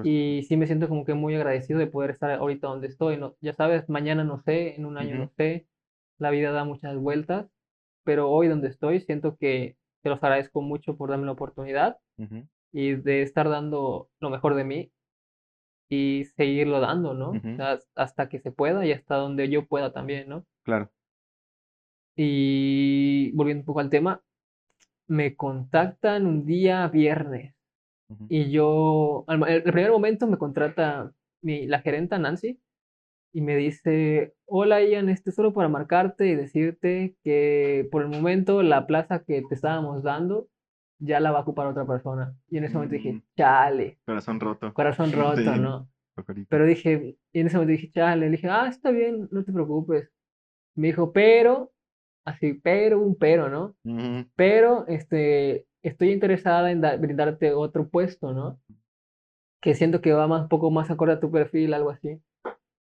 Y sí me siento como que muy agradecido de poder estar ahorita donde estoy, ¿no? Ya sabes, mañana no sé, en un año no sé, la vida da muchas vueltas, pero hoy donde estoy siento que te los agradezco mucho por darme la oportunidad y de estar dando lo mejor de mí y seguirlo dando, ¿no? O Ujú. sea, hasta que se pueda y hasta donde yo pueda también, ¿no? Claro. Y volviendo un poco al tema, me contactan un día viernes y yo, al el primer momento me contrata mi, la gerenta Nancy y me dice, hola Ian, este es solo para marcarte y decirte que por el momento la plaza que te estábamos dando ya la va a ocupar otra persona. Y en ese momento dije, Mm. chale, Corazón roto. corazón roto, Sí. ¿no? Pero dije, y en ese momento dije, chale, le dije, ah, está bien, no te preocupes. Me dijo, pero, así, pero, un pero, ¿no? Pero, este, estoy interesada en da- brindarte otro puesto, ¿no? Que siento que va más, un poco más acorde a tu perfil, algo así.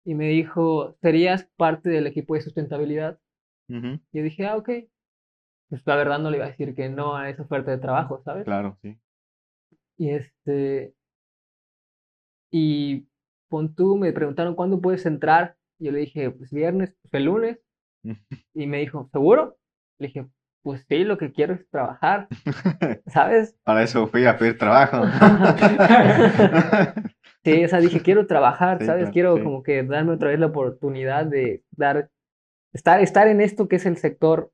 Y me dijo, serías parte del equipo de sustentabilidad. Y yo dije, ah, ok. Pues la verdad no le iba a decir que no a esa oferta de trabajo, ¿sabes? Claro, sí. Y este, y pon tú, me preguntaron cuándo puedes entrar. Yo le dije, pues viernes, pues el lunes. Y me dijo, ¿seguro? Le dije, pues sí, lo que quiero es trabajar, ¿sabes? Para eso fui a pedir trabajo. Sí, o sea, dije, quiero trabajar, Sí, ¿sabes? claro, Quiero sí. como que darme otra vez la oportunidad de dar, estar, estar en esto que es el sector,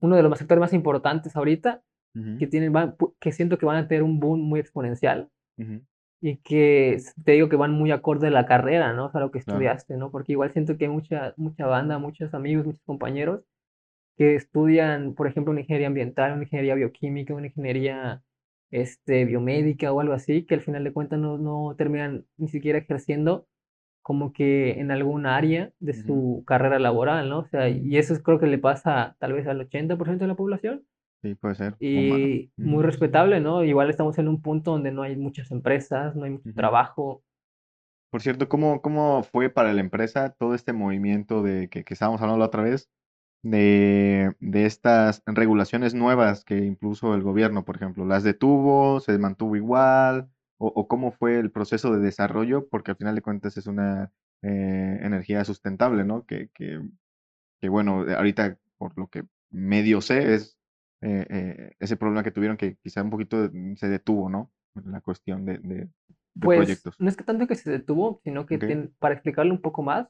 uno de los sectores más importantes ahorita, que tienen, van- que siento que van a tener un boom muy exponencial Ujú. Y que te digo que van muy acorde a la carrera, ¿no? O sea, lo que estudiaste, ¿no? Porque igual siento que hay mucha, mucha banda, muchos amigos, muchos compañeros que estudian, por ejemplo, una ingeniería ambiental, una ingeniería bioquímica, una ingeniería este, biomédica o algo así, que al final de cuentas no, no terminan ni siquiera ejerciendo como que en algún área de su carrera laboral, ¿no? O sea, y eso es- creo que le pasa tal vez al 80% de la población Sí, puede ser. y muy respetable, ¿no? Igual estamos en un punto donde no hay muchas empresas, no hay mucho trabajo. Por cierto, ¿cómo, cómo fue para la empresa todo este movimiento de que, que estábamos hablando la otra vez, de, de estas regulaciones nuevas que impuso el gobierno, por ejemplo? ¿Las detuvo? ¿Se mantuvo igual? ¿O, o cómo fue el proceso de desarrollo? Porque al final de cuentas es una eh, energía sustentable, ¿no? Que, que, que, bueno, ahorita por lo que medio sé es eh, eh, ese problema que tuvieron que quizá un poquito de- se detuvo, ¿no? La cuestión de, de, de Pues proyectos. no es que tanto que se detuvo, sino que Ok. tien- para explicarlo un poco más,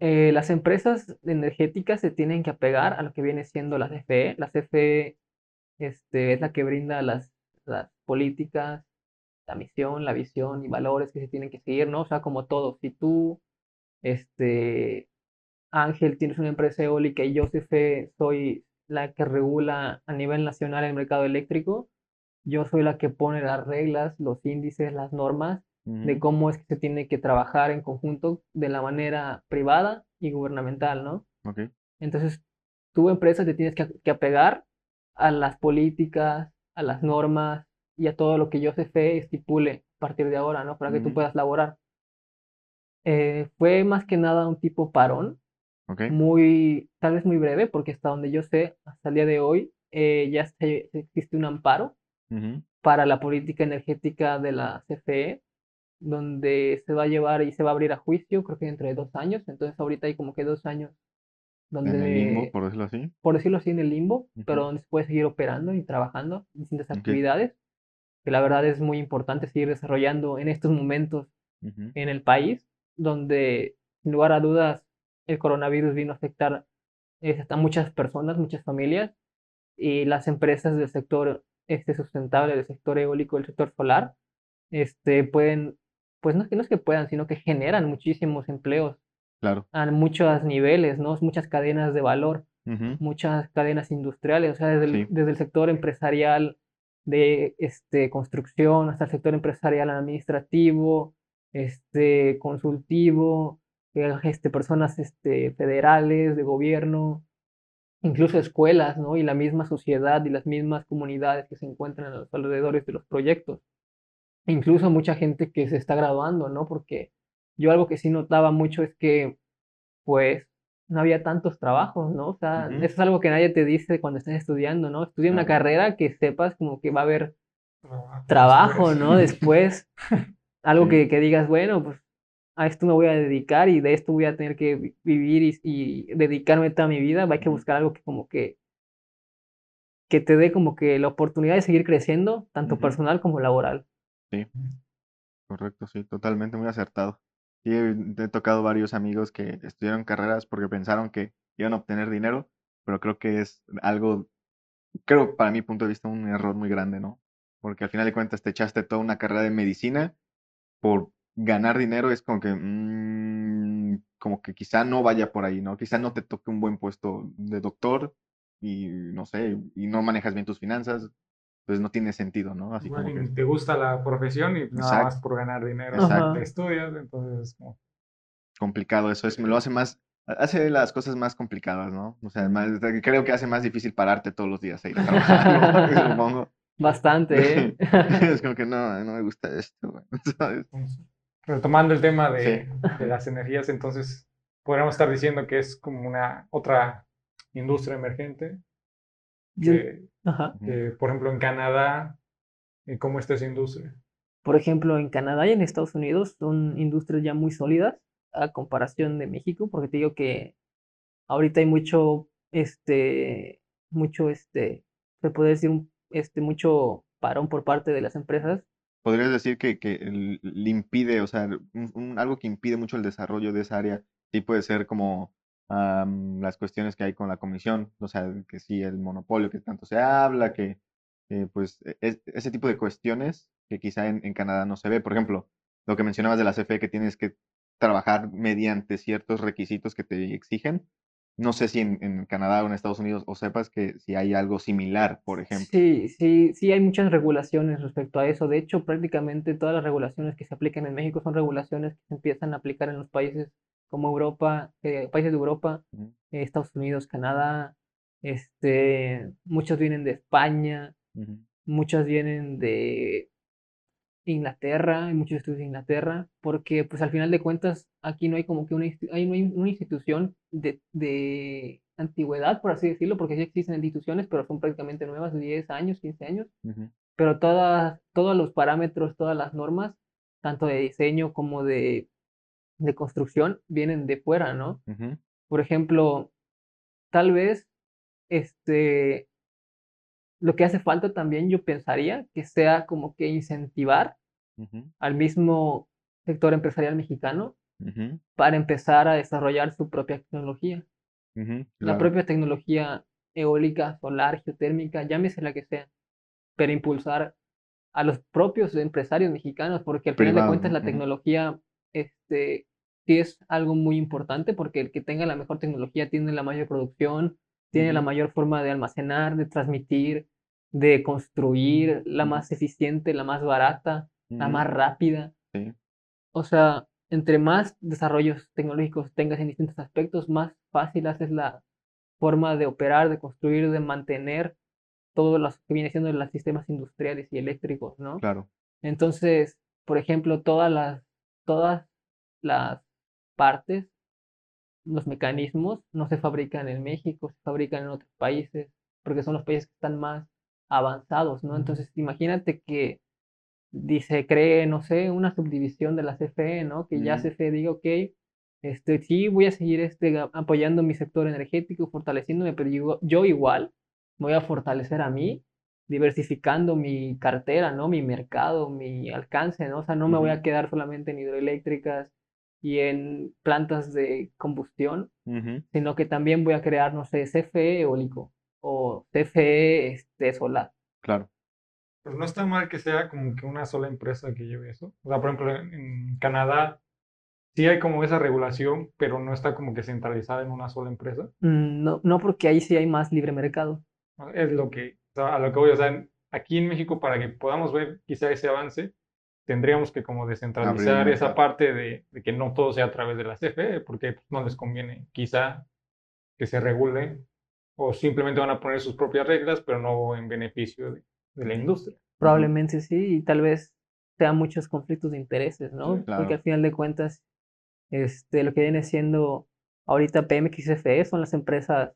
eh, las empresas energéticas se tienen que apegar a lo que viene siendo la CFE. La CFE este, es la que brinda las, las políticas, la misión, la visión y valores que se tienen que seguir, ¿no? O sea, como todo, si tú, este, Ángel, tienes una empresa eólica y yo, CFE, soy la que regula a nivel nacional el mercado eléctrico, yo soy la que pone las reglas, los índices, las normas de cómo es que se tiene que trabajar en conjunto de la manera privada y gubernamental, ¿no? Ok. Entonces, tu empresa te tienes que, que apegar a las políticas, a las normas y a todo lo que yo CFE estipule a partir de ahora, ¿no? Para que tú puedas laborar. Eh, fue más que nada un tipo parón, Ok. muy, tal vez muy breve, porque hasta donde yo sé, hasta el día de hoy, eh, ya se- existe un amparo Ujú. para la política energética de la CFE, donde se va a llevar y se va a abrir a juicio, creo que dentro de dos años. Entonces ahorita hay como que dos años En el limbo, donde, por decirlo así. por decirlo así, en el limbo, Ujú. pero donde se puede seguir operando y trabajando en distintas Ok. actividades, que la verdad es muy importante seguir desarrollando en estos momentos Ujú. en el país, donde sin lugar a dudas el coronavirus vino a afectar a muchas personas, muchas familias, y las empresas del sector este, sustentable, del sector eólico, del sector solar, este, pueden, pues no es que no es que puedan, sino que generan muchísimos empleos Claro. a muchos niveles, ¿no? Muchas cadenas de valor, Ujú. muchas cadenas industriales, o sea, desde el, Sí. desde el sector empresarial de este, construcción hasta el sector empresarial administrativo, este, consultivo, este, personas este, federales, de gobierno, incluso escuelas, ¿no? Y la misma sociedad y las mismas comunidades que se encuentran a los alrededores de los proyectos. Incluso mucha gente que se está graduando, ¿no? Porque yo algo que sí notaba mucho es que, pues, no había tantos trabajos, ¿no? O sea, Ujú. eso es algo que nadie te dice cuando estás estudiando, ¿no? Estudia una Claro. carrera que sepas como que va a haber Trabajo trabajo, después. ¿no? Después, algo que, que digas, bueno, pues a esto me voy a dedicar y de esto voy a tener que vi- vivir y, y dedicarme toda mi vida. Hay que buscar algo que como que, que te dé como que la oportunidad de seguir creciendo, tanto Ujú. personal como laboral. Sí, correcto, sí, totalmente muy acertado. Sí, he he tocado varios amigos que estudiaron carreras porque pensaron que iban a obtener dinero, pero creo que es algo, creo para mi punto de vista, un error muy grande, ¿no? Porque al final de cuentas te echaste toda una carrera de medicina por ganar dinero, es como que, mm, como que quizá no vaya por ahí, ¿no? Quizá no te toque un buen puesto de doctor y no sé, y no manejas bien tus finanzas, pues no tiene sentido, ¿no? Así Igual como que, te gusta la profesión y nada Exacto. más por ganar dinero Exacto. te estudias, entonces como, complicado eso, es, me lo hace más, hace las cosas más complicadas, ¿no? O sea, más- creo que hace más difícil pararte todos los días a ir a trabajar, ¿no? supongo. Bastante, ¿eh? Es como que no, no me gusta esto, güey, ¿sabes? Retomando el tema de, Sí. de las energías, entonces podríamos estar diciendo que es como una otra industria emergente, que, Ajá. Que, por ejemplo en Canadá, eh, ¿cómo está esa industria? Por ejemplo, en Canadá y en Estados Unidos son industrias ya muy sólidas a comparación de México, porque te digo que ahorita hay mucho, este, mucho, este, se puede decir, un- este, mucho parón por parte de las empresas. Podrías decir que, que le impide, o sea, un- algo que impide mucho el desarrollo de esa área, sí puede ser como am, las cuestiones que hay con la comisión, o sea, que sí, el monopolio que tanto se habla, que eh, pues e- es- ese tipo de cuestiones que quizá en Canadá no se ve. Por ejemplo, lo que mencionabas de la CFE, que tienes que trabajar mediante ciertos requisitos que te exigen, No sé si en, en Canadá o en Estados Unidos o sepas que si hay algo similar, por ejemplo. Sí, sí, sí hay muchas regulaciones respecto a eso. De hecho, prácticamente todas las regulaciones que se aplican en México son regulaciones que se empiezan a aplicar en los países como Europa, eh, países de Europa, eh, Estados Unidos, Canadá, este, muchos vienen de España, ujú, muchos vienen de Inglaterra, hay muchos estudios de Inglaterra, porque pues al final de cuentas aquí no hay como que una, hay, una institución de, de antigüedad, por así decirlo, porque sí existen instituciones, pero son prácticamente nuevas, de 10 años, 15 años, pero todas, todos los parámetros, todas las normas, tanto de diseño como de, de construcción, vienen de fuera, ¿no? Por ejemplo, tal vez este, lo que hace falta también, yo pensaría, que sea como que incentivar al mismo sector empresarial mexicano para empezar a desarrollar su propia tecnología. La claro, propia tecnología eólica, solar, geotérmica, llámese la que sea, pero impulsar a los propios empresarios mexicanos, porque al final de cuentas la tecnología este, sí es algo muy importante, porque el que tenga la mejor tecnología tiene la mayor producción, tiene la mayor forma de almacenar, de transmitir, de construir, la más eficiente, la más barata, la más rápida. sí, O sea, entre más desarrollos tecnológicos tengas en distintos aspectos, más fácil haces la forma de operar, de construir, de mantener todo lo que viene siendo los sistemas industriales y eléctricos, ¿no? claro, Entonces, por ejemplo, todas las, todas las partes, los mecanismos, no se fabrican en México, se fabrican en otros países, porque son los países que están más avanzados, ¿no? Entonces, imagínate que dice, cree, no sé, una subdivisión de la CFE, ¿no? Que ya Ujú. CFE diga, ok, este, sí, voy a seguir este, apoyando mi sector energético, fortaleciéndome, pero yo, yo igual voy a fortalecer a mí, diversificando mi cartera, ¿no? Mi mercado, mi alcance, ¿no? O sea, no me voy a quedar solamente en hidroeléctricas y en plantas de combustión, sino que también voy a crear, no sé, CFE eólico o CFE este, solar. claro, Pero no está mal que sea como que una sola empresa que lleve eso. O sea, por ejemplo, en, en Canadá sí hay como esa regulación, pero no está como que centralizada en una sola empresa. Mm, No, no porque ahí sí hay más libre mercado. ¿no? Es lo que, o sea, a lo que voy, o sea, aquí en México para que podamos ver quizá ese avance, tendríamos que como descentralizar esa parte de, de que no todo sea a través de la CFE, porque pues, no les conviene quizá que se regule o simplemente van a poner sus propias reglas, pero no en beneficio de, de la industria. Probablemente sí, y tal vez sea muchos conflictos de intereses, ¿no? Sí, claro. Porque al final de cuentas, este, lo que viene siendo ahorita CFE son las empresas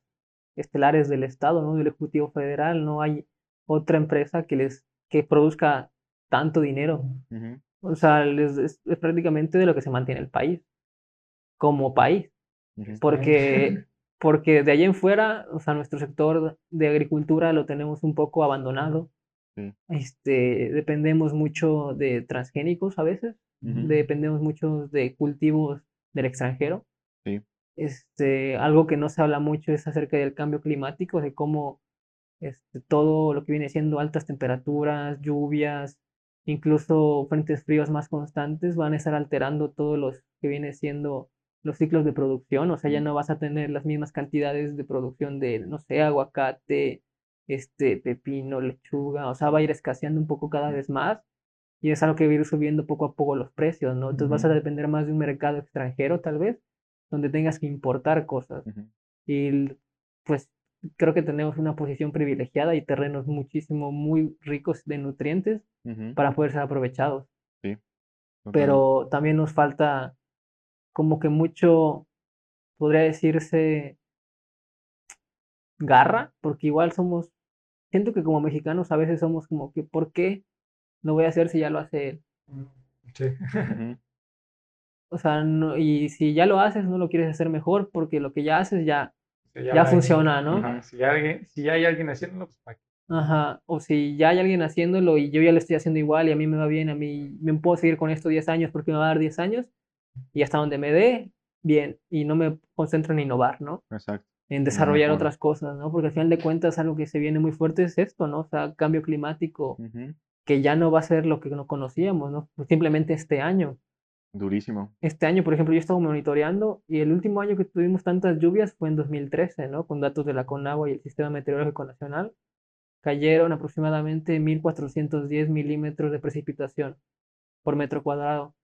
estelares del Estado, ¿no? Del Ejecutivo Federal, no hay otra empresa que les que produzca tanto dinero. O sea, les- es, es prácticamente de lo que se mantiene el país, como país. Porque, porque de allá en fuera, o sea, nuestro sector de agricultura lo tenemos un poco abandonado. Sí. Este, dependemos mucho de transgénicos a veces, ujú, dependemos mucho de cultivos del extranjero. Sí. Este, algo que no se habla mucho es acerca del cambio climático, de cómo este, todo lo que viene siendo altas temperaturas, lluvias, incluso frentes fríos más constantes van a estar alterando todos los que viene siendo los ciclos de producción, o sea, ya Mm. no vas a tener las mismas cantidades de producción de, no sé, aguacate, este, pepino, lechuga, o sea, va a ir escaseando un poco cada vez más y es algo que va a ir subiendo poco a poco los precios, ¿no? Entonces vas a depender más de un mercado extranjero, tal vez, donde tengas que importar cosas. Y pues creo que tenemos una posición privilegiada y terrenos muchísimo, muy ricos de nutrientes para poder ser aprovechados. totalmente. Pero también nos falta como que mucho, podría decirse, garra, porque igual somos, siento que como mexicanos a veces somos como que, ¿por qué lo voy a hacer si ya lo hace él? Sí. Ujú, O sea, no- y si ya lo haces, no lo quieres hacer mejor porque lo que ya haces ya, Sí, ya funciona, ¿no? Ajá, Si, alguien, si hay alguien haciéndolo, pues ¿para qué? Ajá, o si ya hay alguien haciéndolo y yo ya lo estoy haciendo igual y a mí me va bien, a mí me puedo seguir con esto 10 años porque me va a dar 10 años y hasta donde me dé, bien, y no me concentro en innovar, ¿no? Exacto. En desarrollar otras cosas, ¿no? Porque al final de cuentas algo que se viene muy fuerte es esto, ¿no? O sea, cambio climático ujú, que ya no va a ser lo que no conocíamos, ¿no? Pues simplemente este año. Durísimo. Este año, por ejemplo, yo estaba monitoreando y el último año que tuvimos tantas lluvias fue en 2013, ¿no? Con datos de la CONAGUA y el Sistema Meteorológico Nacional. Cayeron aproximadamente 1.410 milímetros de precipitación por metro cuadrado.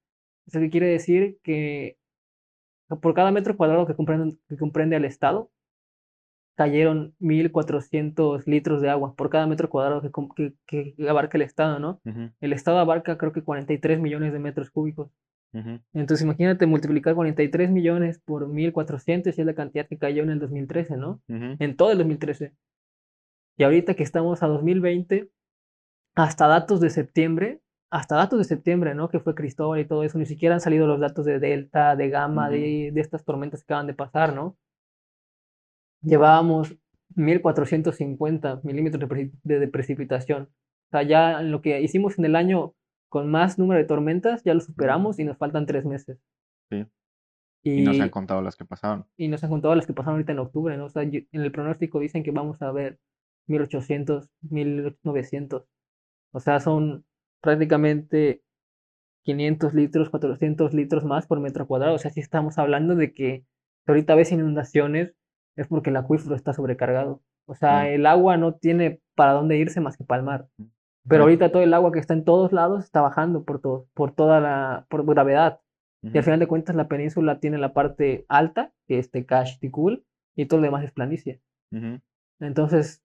Eso que quiere decir que por cada metro cuadrado que comprende, que comprende al Estado, cayeron 1.400 litros de agua por cada metro cuadrado que, que, que abarca el Estado, ¿no? El Estado abarca creo que 43 millones de metros cúbicos. Entonces imagínate multiplicar 43 millones por 1.400 y es la cantidad que cayó en el 2013, ¿no? En todo el 2013. Y ahorita que estamos a 2020, hasta datos de septiembre, hasta datos de septiembre, ¿no? Que fue Cristóbal y todo eso, ni siquiera han salido los datos de Delta, de Gamma, de, de, estas tormentas que acaban de pasar, ¿no? Llevábamos 1450 milímetros de, de, precipitación. O sea, ya lo que hicimos en el año con más número de tormentas, ya lo superamos y nos faltan tres meses. Sí. Y, y, nos han contado las que pasaron. Y nos han contado las que pasaron ahorita en octubre, ¿no? O sea, en el pronóstico dicen que vamos a ver 1800, 1900. O sea, son prácticamente 500 litros, 400 litros más por metro cuadrado. O sea, si estamos hablando de que ahorita ves inundaciones, es porque el acuífero está sobrecargado. O sea, el agua no tiene para dónde irse más que para el mar. Pero ahorita todo el agua que está en todos lados está bajando por, todo, por toda la por gravedad. Y al final de cuentas la península tiene la parte alta, que es Tecash, Tikul, y todo lo demás es planicie. Entonces,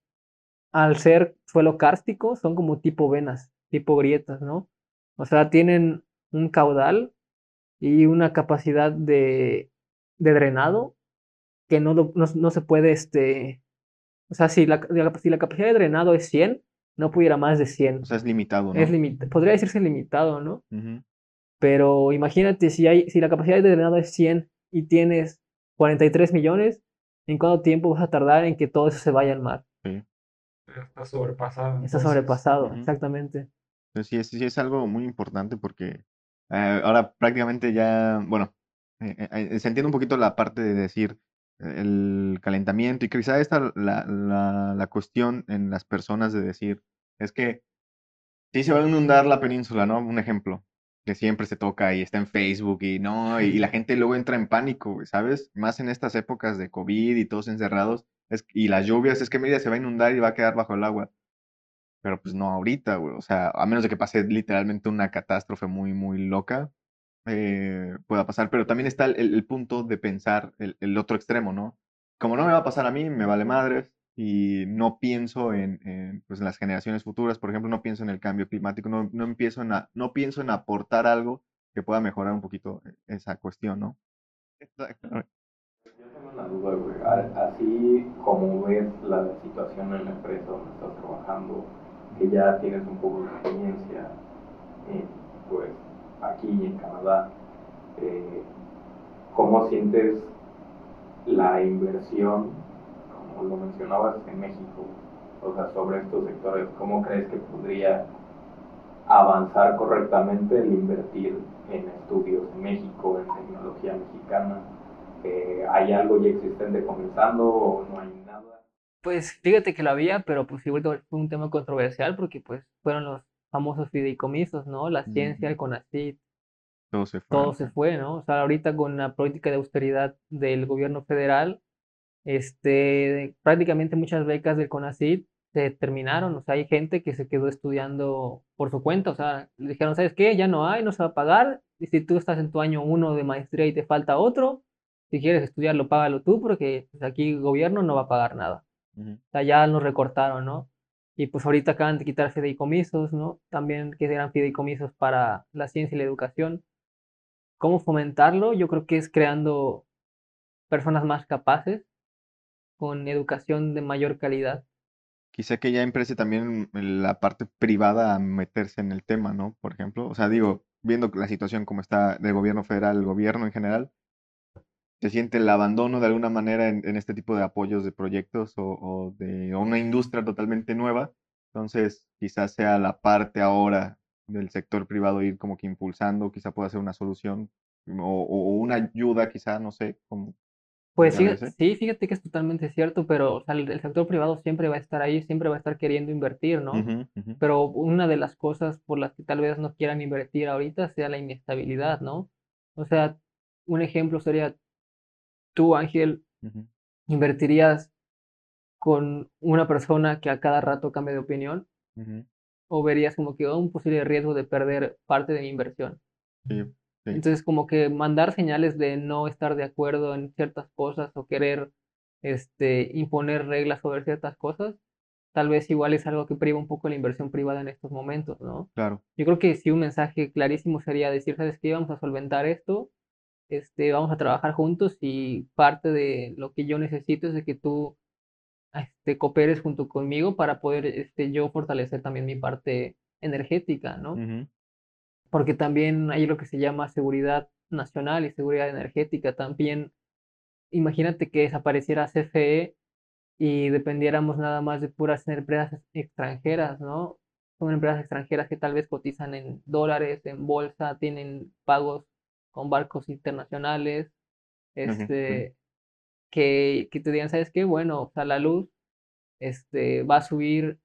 al ser suelo kárstico, son como tipo venas, tipo grietas, ¿no? O sea, tienen un caudal y una capacidad de, de drenado que no, no, no, se puede, este, o sea, si la, si la capacidad de drenado es 100, no pudiera más de 100. O sea, es limitado, ¿no? Es podría decirse limitado, ¿no? Pero imagínate si, hay, si la capacidad de drenado es 100 y tienes 43 millones, ¿en cuánto tiempo vas a tardar en que todo eso se vaya al mar? Sí. Está sobrepasado. Está sobrepasado, exactamente. Sí, es, sí, es algo muy importante porque eh, ahora prácticamente ya, bueno, eh, eh, se entiende un poquito la parte de decir el calentamiento y quizá esta la, la, la cuestión en las personas de decir, es que sí se va a inundar la península, ¿no? Un ejemplo que siempre se toca y está en Facebook y no, y, la gente luego entra en pánico, ¿sabes? Más en estas épocas de COVID y todos encerrados, es, y las lluvias, es que media se va a inundar y va a quedar bajo el agua. Pero pues no ahorita, güey, o sea, a menos de que pase literalmente una catástrofe muy, muy loca, eh, pueda pasar, pero también está el, el punto de pensar el, el, otro extremo, ¿no? Como no me va a pasar a mí, me vale madres y no pienso en, en, pues en las generaciones futuras, por ejemplo, no pienso en el cambio climático, no, no, empiezo en a, no pienso en aportar algo que pueda mejorar un poquito e, esa cuestión, ¿no? Exacto. Yo tengo una duda, güey. Así como ves la situación en la empresa donde estás trabajando, que ya tienes un poco de experiencia, pues aquí en Canadá, eh, ¿cómo sientes la inversión, como lo mencionabas en México, o sea, sobre estos sectores? ¿Cómo crees que podría avanzar correctamente el invertir en estudios en México, en tecnología mexicana? Eh, ¿Hay algo ya existente comenzando o no hay nada? Pues fíjate que lo había, pero pues igual fue un tema controversial porque pues fueron los famosos fideicomisos, ¿no? La ciencia, el CONACYT. Todo se fue. Todo se fue, ¿no? O sea, ahorita con la política de austeridad del gobierno federal, este, prácticamente muchas becas del CONACYT se terminaron, o sea, hay gente que se quedó estudiando por su cuenta, o sea, le dijeron, ¿sabes qué? Ya no hay, no se va a pagar, y si tú estás en tu año uno de maestría y te falta otro, si quieres estudiarlo, págalo tú, porque pues, aquí el gobierno no va a pagar nada. O sea, ya nos recortaron, ¿no? Y pues ahorita acaban de quitar fideicomisos, ¿no? También que eran fideicomisos para la ciencia y la educación. ¿Cómo fomentarlo? Yo creo que es creando personas más capaces, con educación de mayor calidad. Quizá que ya emprese también la parte privada a meterse en el tema, ¿no? Por ejemplo, o sea, digo, viendo la situación como está del gobierno federal, el gobierno en general, se siente el abandono de alguna manera en, en este tipo de apoyos de proyectos o, o de una industria totalmente nueva. Entonces, quizás sea la parte ahora del sector privado ir como que impulsando, quizá pueda ser una solución o, o una ayuda, quizá, no sé, como... Pues sí, sí, fíjate que es totalmente cierto, pero o sea, el, el, sector privado siempre va a estar ahí, siempre va a estar queriendo invertir, ¿no? Uh -huh, uh -huh. Pero una de las cosas por las que tal vez no quieran invertir ahorita sea la inestabilidad, ¿no? O sea, un ejemplo sería, tú, Ángel. ¿invertirías con una persona que a cada rato cambie de opinión? ¿O verías como que oh, un posible riesgo de perder parte de mi inversión? Sí, sí. Entonces, como que mandar señales de no estar de acuerdo en ciertas cosas o querer este, imponer reglas sobre ciertas cosas, tal vez igual es algo que priva un poco la inversión privada en estos momentos, ¿no? Claro. Yo creo que sí un mensaje clarísimo sería decir, ¿sabes qué? Vamos a solventar esto, este, vamos a trabajar juntos y parte de lo que yo necesito es de que tú este, cooperes junto conmigo para poder este, yo fortalecer también mi parte energética, ¿no? Ujú. porque también hay lo que se llama seguridad nacional y seguridad energética. También, imagínate que desapareciera CFE y dependiéramos nada más de puras empresas extranjeras, ¿no? Son empresas extranjeras que tal vez cotizan en dólares, en bolsa, tienen pagos con barcos internacionales, este, que, que te digan, ¿sabes qué? Bueno, o sea, la luz este, va a subir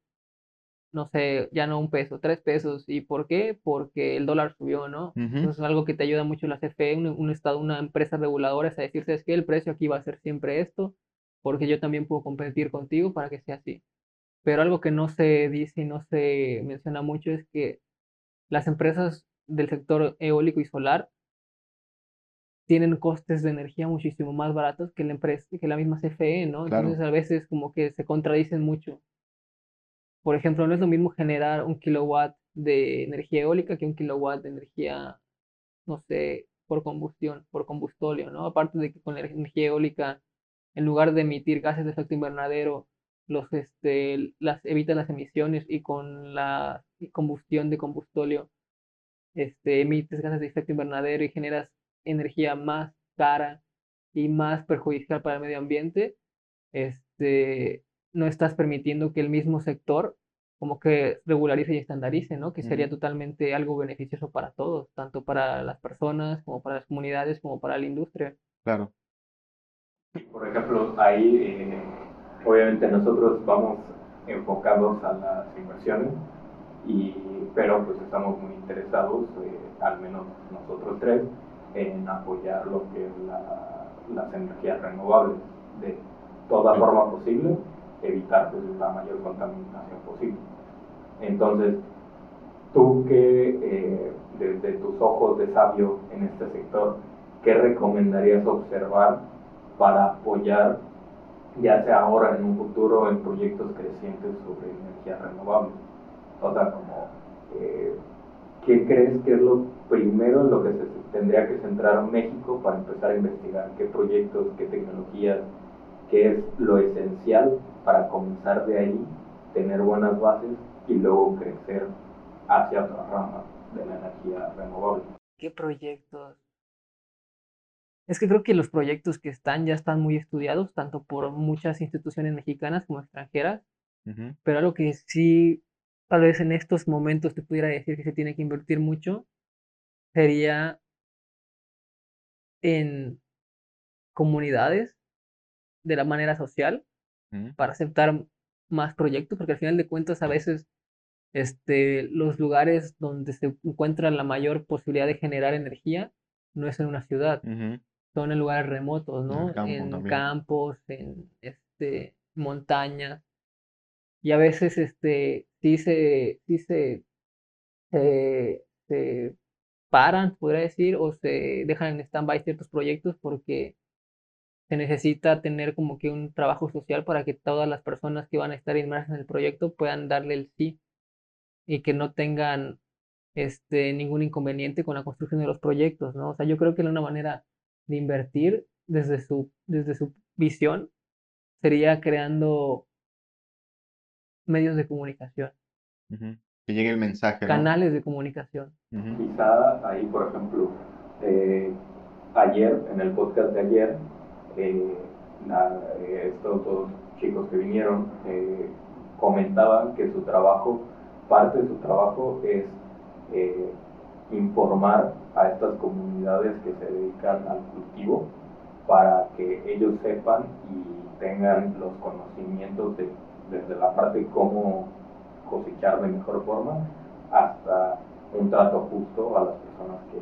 no sé, ya no un peso, tres pesos. ¿Y por qué? Porque el dólar subió, ¿no? Ujú. Entonces es algo que te ayuda mucho la CFE, un, un estado, una empresa reguladora, es a decir, es que el precio aquí va a ser siempre esto, porque yo también puedo competir contigo para que sea así. Pero algo que no se dice y no se menciona mucho es que las empresas del sector eólico y solar tienen costes de energía muchísimo más baratos que la empresa, que la misma CFE, ¿no? Claro. Entonces a veces como que se contradicen mucho. Por ejemplo, no es lo mismo generar un kilowatt de energía eólica que un kilowatt de energía, no sé, por combustión, por combustóleo, ¿no? Aparte de que con la energía eólica, en lugar de emitir gases de efecto invernadero, los, este, las evita las emisiones y con la combustión de combustóleo, este, emites gases de efecto invernadero y generas energía más cara y más perjudicial para el medio ambiente, este, no estás permitiendo que el mismo sector como que regularice y estandarice, ¿no? Que sería Ujú. totalmente algo beneficioso para todos, tanto para las personas como para las comunidades como para la industria. Claro. Por ejemplo, ahí eh, obviamente nosotros vamos enfocados a las inversiones, y, pero pues estamos muy interesados, eh, al menos nosotros tres, en apoyar lo que es la, las energías renovables de toda forma posible, evitar pues, la mayor contaminación posible. Entonces, tú que eh, desde tus ojos de sabio en este sector, ¿qué recomendarías observar para apoyar, ya sea ahora en un futuro, en proyectos crecientes sobre energías renovables? O sea, como, eh, ¿qué crees que es lo primero en lo que se tendría que centrar México para empezar a investigar? ¿Qué proyectos, qué tecnologías, qué es lo esencial para comenzar de ahí, tener buenas bases y luego crecer hacia otras ramas de la energía renovable? ¿Qué proyectos? Es que creo que los proyectos que están ya están muy estudiados, tanto por muchas instituciones mexicanas como extranjeras, Ujú. pero algo que sí, tal vez en estos momentos te pudiera decir que se tiene que invertir mucho, sería en comunidades de la manera social para aceptar más proyectos, porque al final de cuentas a veces este, los lugares donde se encuentra la mayor posibilidad de generar energía no es en una ciudad, son en lugares remotos, ¿no? campo En campos, en este, montañas. Y a veces este, sí se, se, se paran, podría decir, o se dejan en stand-by ciertos proyectos porque se necesita tener como que un trabajo social para que todas las personas que van a estar inmersas en el proyecto puedan darle el sí y que no tengan este, ningún inconveniente con la construcción de los proyectos, ¿no? O sea, yo creo que una manera de invertir desde su, desde su visión sería creando medios de comunicación. Que llegue el mensaje, ¿no? canales de comunicación. Quizá ahí, por ejemplo, eh, ayer, en el podcast de ayer, eh, la- eh, estos dos chicos que vinieron eh, comentaban que su trabajo, parte de su trabajo es eh, informar a estas comunidades que se dedican al cultivo para que ellos sepan y tengan los conocimientos de, desde la parte de cómo cosechar de mejor forma hasta un trato justo a las personas que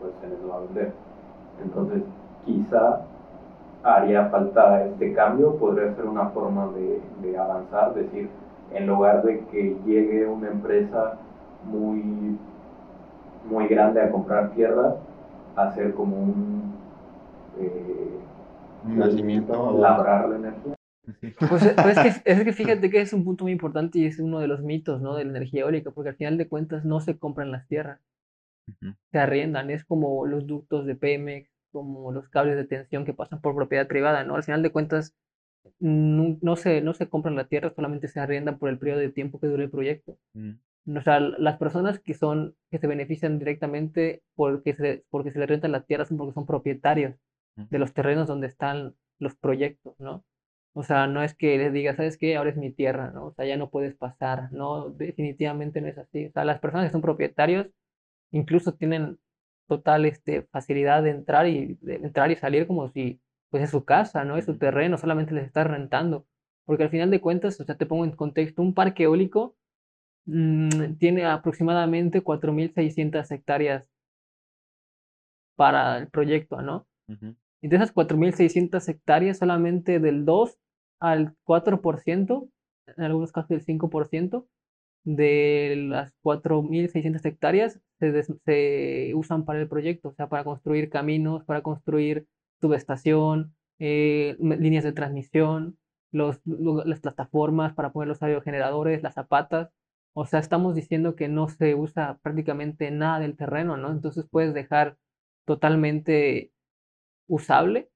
pues, se les va a vender. Entonces, quizá haría falta este cambio, podría ser una forma de, de avanzar, decir, en lugar de que llegue una empresa muy, muy grande a comprar tierra, hacer como un, eh, nacimiento. labrar la energía. Pues, eh, pues es, que, es que fíjate que es un punto muy importante y es uno de los mitos, ¿no? De la energía eólica, porque al final de cuentas no se compran las tierras, se arriendan, es como los ductos de Pemex, como los cables de tensión que pasan por propiedad privada, ¿no? Al final de cuentas no, no se, no se compran la tierra, solamente se arriendan por el periodo de tiempo que dure el proyecto. Mm. O sea, las personas que son, que se benefician directamente porque se, porque se les rentan las tierras son porque son propietarios de los terrenos donde están los proyectos, ¿no? O sea, no es que les diga, ¿sabes qué? Ahora es mi tierra, ¿no? O sea, ya no puedes pasar, ¿no? Definitivamente no es así. O sea, las personas que son propietarios incluso tienen total este, facilidad de entrar y de entrar y salir como si pues es su casa, ¿no? Es su terreno, solamente les está rentando. Porque al final de cuentas, o sea, te pongo en contexto, un parque eólico mm, tiene aproximadamente 4.600 hectáreas para el proyecto, ¿no? Y de esas 4.600 hectáreas, solamente del 2 al 4%, en algunos casos del 5%, de las 4.600 hectáreas se, des- se usan para el proyecto, o sea, para construir caminos, para construir subestación, eh, líneas de transmisión, las plataformas para poner los aerogeneradores, las zapatas. O sea, estamos diciendo que no se usa prácticamente nada del terreno, ¿no? Entonces puedes dejar totalmente usable,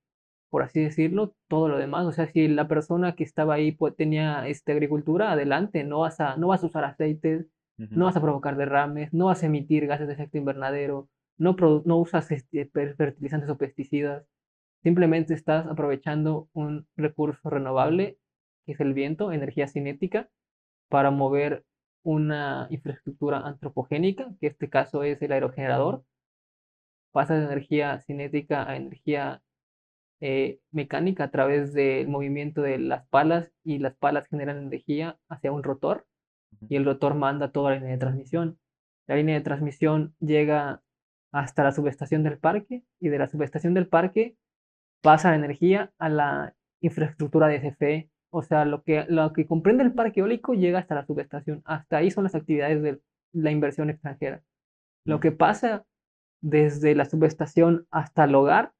por así decirlo, todo lo demás. O sea, si la persona que estaba ahí pues, tenía este, agricultura, adelante, no vas a, no vas a usar aceites, Ujú. no vas a provocar derrames, no vas a emitir gases de efecto invernadero, no, no usas este, fertilizantes o pesticidas, simplemente estás aprovechando un recurso renovable, que es el viento, energía cinética, para mover una infraestructura antropogénica, que en este caso es el aerogenerador, pasa de energía cinética a energía eh, mecánica a través del movimiento de las palas y las palas generan energía hacia un rotor y el rotor manda toda la línea de transmisión. La línea de transmisión llega hasta la subestación del parque y de la subestación del parque pasa la energía a la infraestructura de CFE. O sea, lo que, lo que comprende el parque eólico llega hasta la subestación. Hasta ahí son las actividades de la inversión extranjera. Lo que pasa desde la subestación hasta el hogar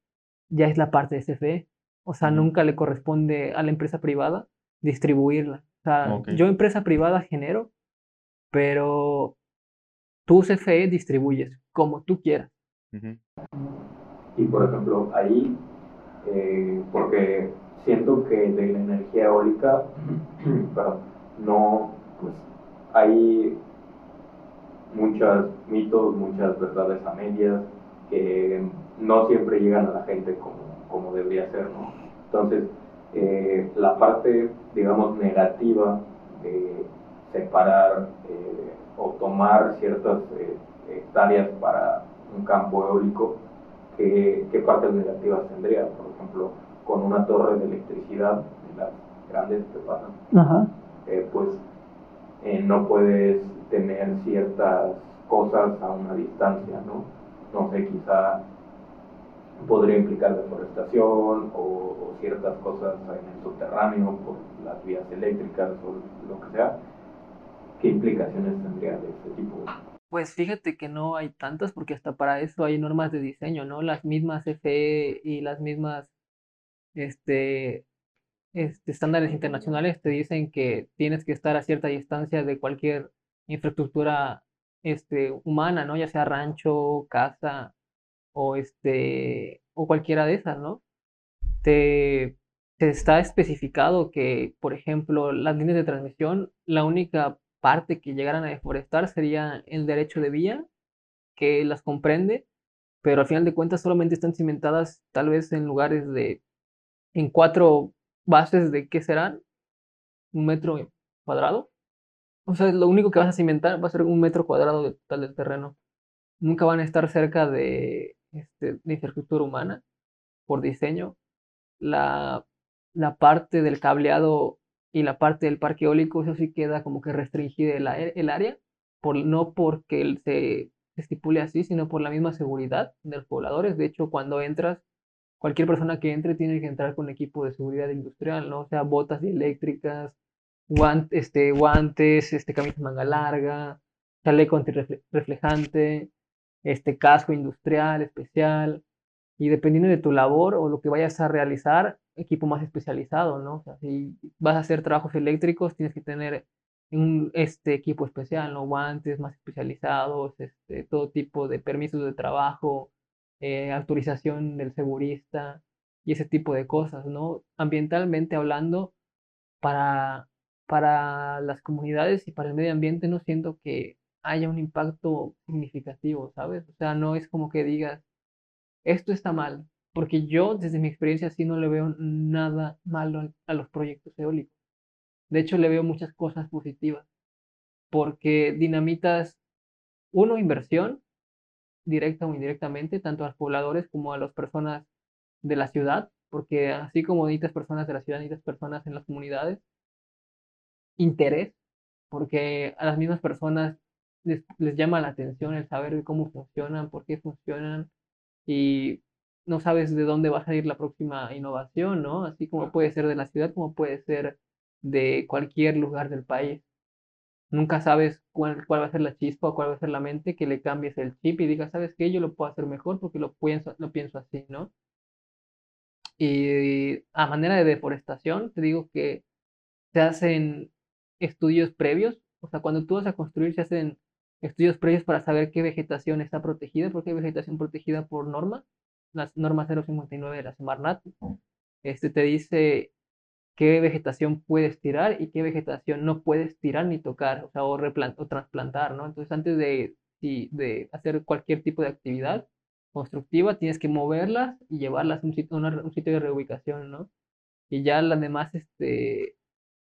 ya es la parte de CFE. O sea, nunca le corresponde a la empresa privada distribuirla. O sea, yo empresa privada genero, pero tú CFE distribuyes como tú quieras. Y por ejemplo, ahí, eh, porque siento que de la energía eólica, perdón, no, pues hay muchos mitos, muchas verdades a medias que no siempre llegan a la gente como, como debería ser, ¿no? Entonces, eh, la parte, digamos, negativa de separar eh, o tomar ciertas eh, hectáreas para un campo eólico, ¿qué, qué partes negativas tendría? Por ejemplo, con una torre de electricidad, de las grandes que pasan, Ajá. eh, pues no puedes tener ciertas cosas a una distancia, ¿no? No sé, quizá podría implicar deforestación o, o ciertas cosas en el subterráneo por las vías eléctricas o lo que sea. ¿Qué implicaciones tendría de este tipo? Pues fíjate que no hay tantas porque hasta para eso hay normas de diseño, ¿no? Las mismas CFE y las mismas este, este, estándares internacionales te dicen que tienes que estar a cierta distancia de cualquier infraestructura este, humana, ¿no? Ya sea rancho, casa o, este, o cualquiera de esas, ¿no? Te, te está especificado que, por ejemplo, las líneas de transmisión, la única parte que llegaran a deforestar sería el derecho de vía, que las comprende, pero al final de cuentas solamente están cimentadas tal vez en lugares de, en cuatro bases de, ¿qué serán? Un metro cuadrado. O sea, lo único que vas a cimentar va a ser un metro cuadrado de total del terreno. Nunca van a estar cerca de, este, de infraestructura humana por diseño. La, la parte del cableado y la parte del parque eólico, eso sí queda como que restringida el, área, por, no porque se estipule así, sino por la misma seguridad de los pobladores. De hecho, cuando entras, cualquier persona que entre tiene que entrar con equipo de seguridad industrial, ¿no? O sea, botas eléctricas, guantes, este, guantes, este, camisa manga larga, chaleco antirreflejante, este, casco industrial especial, y dependiendo de tu labor o lo que vayas a realizar, equipo más especializado, ¿no? Si vas a hacer trabajos eléctricos, tienes que tener un este equipo especial, ¿no? Guantes más especializados, este, todo tipo de permisos de trabajo, eh, autorización del segurista y ese tipo de cosas, ¿no? Ambientalmente hablando, para, para las comunidades y para el medio ambiente no siento que haya un impacto significativo, ¿sabes? O sea, no es como que digas, esto está mal, porque yo desde mi experiencia sí no le veo nada malo a los proyectos eólicos. De hecho, le veo muchas cosas positivas, porque dinamitas, uno, inversión, directa o indirectamente, tanto a los pobladores como a las personas de la ciudad, porque así como necesitas personas de la ciudad, necesitas personas en las comunidades. Interés, porque a las mismas personas les, llama la atención el saber cómo funcionan, por qué funcionan, y no sabes de dónde va a salir la próxima innovación, ¿no? Así como puede ser de la ciudad, como puede ser de cualquier lugar del país. Nunca sabes cuál, cuál va a ser la chispa o cuál va a ser la mente que le cambies el chip y digas, ¿sabes qué? Yo lo puedo hacer mejor porque lo pienso, lo pienso así, ¿no? Y a manera de deforestación, te digo que se hacen estudios previos, o sea, cuando tú vas a construir, se hacen estudios previos para saber qué vegetación está protegida, porque hay vegetación protegida por norma, la norma 059 de la Semarnat. Este te dice qué vegetación puedes tirar y qué vegetación no puedes tirar ni tocar, o sea, o, o trasplantar, ¿no? Entonces, antes de, de hacer cualquier tipo de actividad constructiva, tienes que moverlas y llevarlas a un sitio, un sitio de reubicación, ¿no? Y ya la demás este,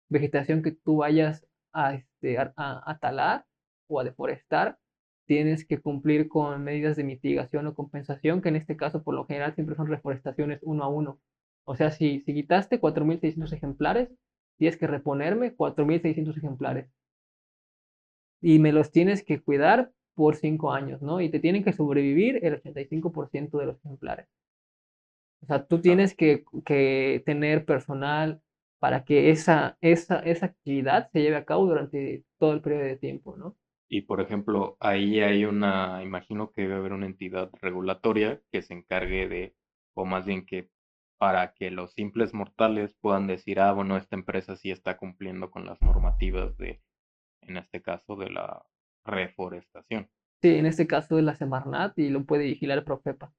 vegetación que tú vayas a, este, a talar, o a deforestar, tienes que cumplir con medidas de mitigación o compensación, que en este caso por lo general siempre son reforestaciones uno a uno. O sea, si, si quitaste 4.600 ejemplares, tienes que reponerme 4.600 ejemplares. Y me los tienes que cuidar por 5 años, ¿no? Y te tienen que sobrevivir el 85% de los ejemplares. O sea, tú tienes que, que tener personal para que esa, esa, esa actividad se lleve a cabo durante todo el periodo de tiempo, ¿no? Y por ejemplo, ahí hay una, imagino que debe haber una entidad regulatoria que se encargue de, o más bien que para que los simples mortales puedan decir, ah, bueno, esta empresa sí está cumpliendo con las normativas de, en este caso, de la reforestación. Sí, en este caso de la Semarnat y lo puede vigilar Profepa,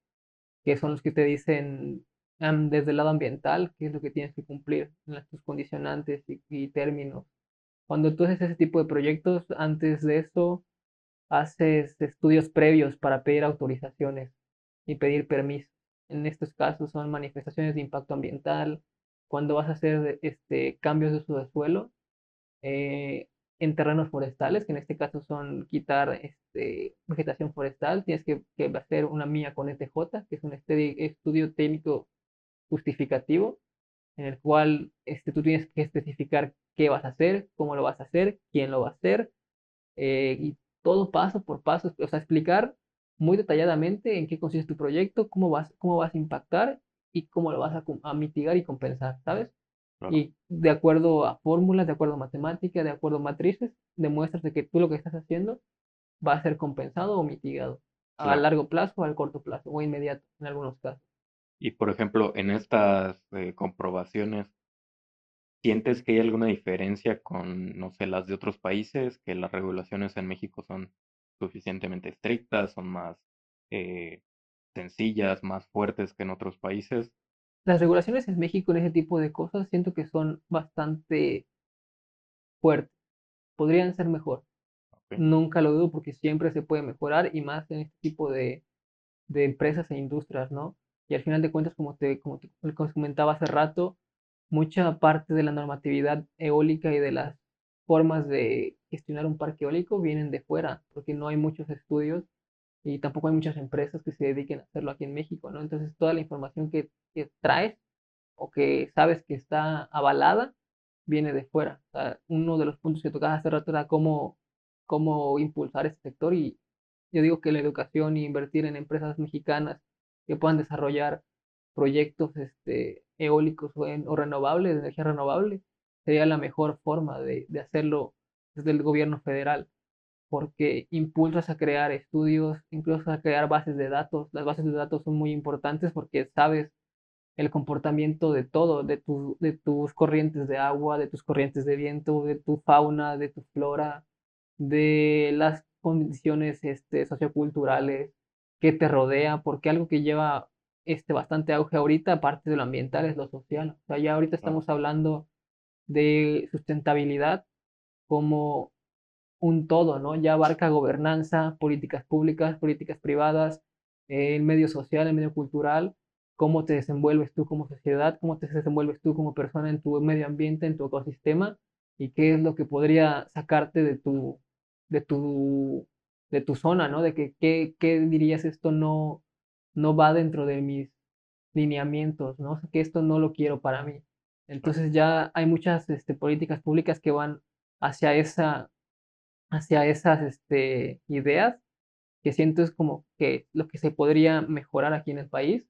que son los que te dicen desde el lado ambiental qué es lo que tienes que cumplir en tus condicionantes y términos cuando tú haces ese tipo de proyectos, antes de eso, haces estudios previos para pedir autorizaciones y pedir permiso. En estos casos son manifestaciones de impacto ambiental, cuando vas a hacer este, cambios de uso de suelo eh, en terrenos forestales, que en este caso son quitar este, vegetación forestal, tienes que, hacer una mía con ETJ, que es un estudio técnico justificativo, en el cual este, tú tienes que especificar qué vas a hacer, cómo lo vas a hacer, quién lo va a hacer, eh, y todo paso por paso, o sea, explicar muy detalladamente en qué consiste tu proyecto, cómo vas, cómo vas a impactar y cómo lo vas a, mitigar y compensar, ¿sabes? Y de acuerdo a fórmulas, de acuerdo a matemáticas, de acuerdo a matrices, demuestras de que tú lo que estás haciendo va a ser compensado o mitigado a largo plazo, al corto plazo o inmediato en algunos casos. Y por ejemplo, en estas eh, comprobaciones, ¿sientes que hay alguna diferencia con, no sé, las de otros países? Que las regulaciones en México son suficientemente estrictas, son más eh, sencillas, más fuertes que en otros países. Las regulaciones en México en ese tipo de cosas siento que son bastante fuertes. Podrían ser mejor. Nunca lo dudo porque siempre se puede mejorar y más en este tipo de, de empresas e industrias, ¿no? Y al final de cuentas, como te, como te comentaba hace rato, mucha parte de la normatividad eólica y de las formas de gestionar un parque eólico vienen de fuera, porque no hay muchos estudios y tampoco hay muchas empresas que se dediquen a hacerlo aquí en México, ¿no? Entonces, toda la información que, traes o que sabes que está avalada viene de fuera. uno de los puntos que tocaba hace rato era cómo, cómo impulsar ese sector y Yo digo que la educación y invertir en empresas mexicanas que puedan desarrollar proyectos este, eólicos o, en, o renovables, de energía renovable, sería la mejor forma de, hacerlo desde el gobierno federal, porque impulsas a crear estudios, incluso a crear bases de datos. Las bases de datos son muy importantes porque sabes el comportamiento de todo, de tus corrientes de agua, de tus corrientes de viento, de tu fauna, de tu flora, de las condiciones este, socioculturales que te rodean, porque algo que lleva este, bastante auge ahorita, aparte de lo ambiental, es lo social. O sea, ya ahorita estamos hablando de sustentabilidad como un todo, ¿no? Ya abarca gobernanza, políticas públicas, políticas privadas, el medio social, el medio cultural, cómo te desenvuelves tú como sociedad, cómo te desenvuelves tú como persona en tu medio ambiente, en tu ecosistema, y qué es lo que podría sacarte de tu, de tu, de tu zona, ¿no? De que qué, qué dirías esto no, no va dentro de mis lineamientos, ¿no? Que esto no lo quiero para mí. Entonces ya hay muchas este, políticas públicas que van hacia esa, hacia esas este, ideas que siento es como que lo que se podría mejorar aquí en el país,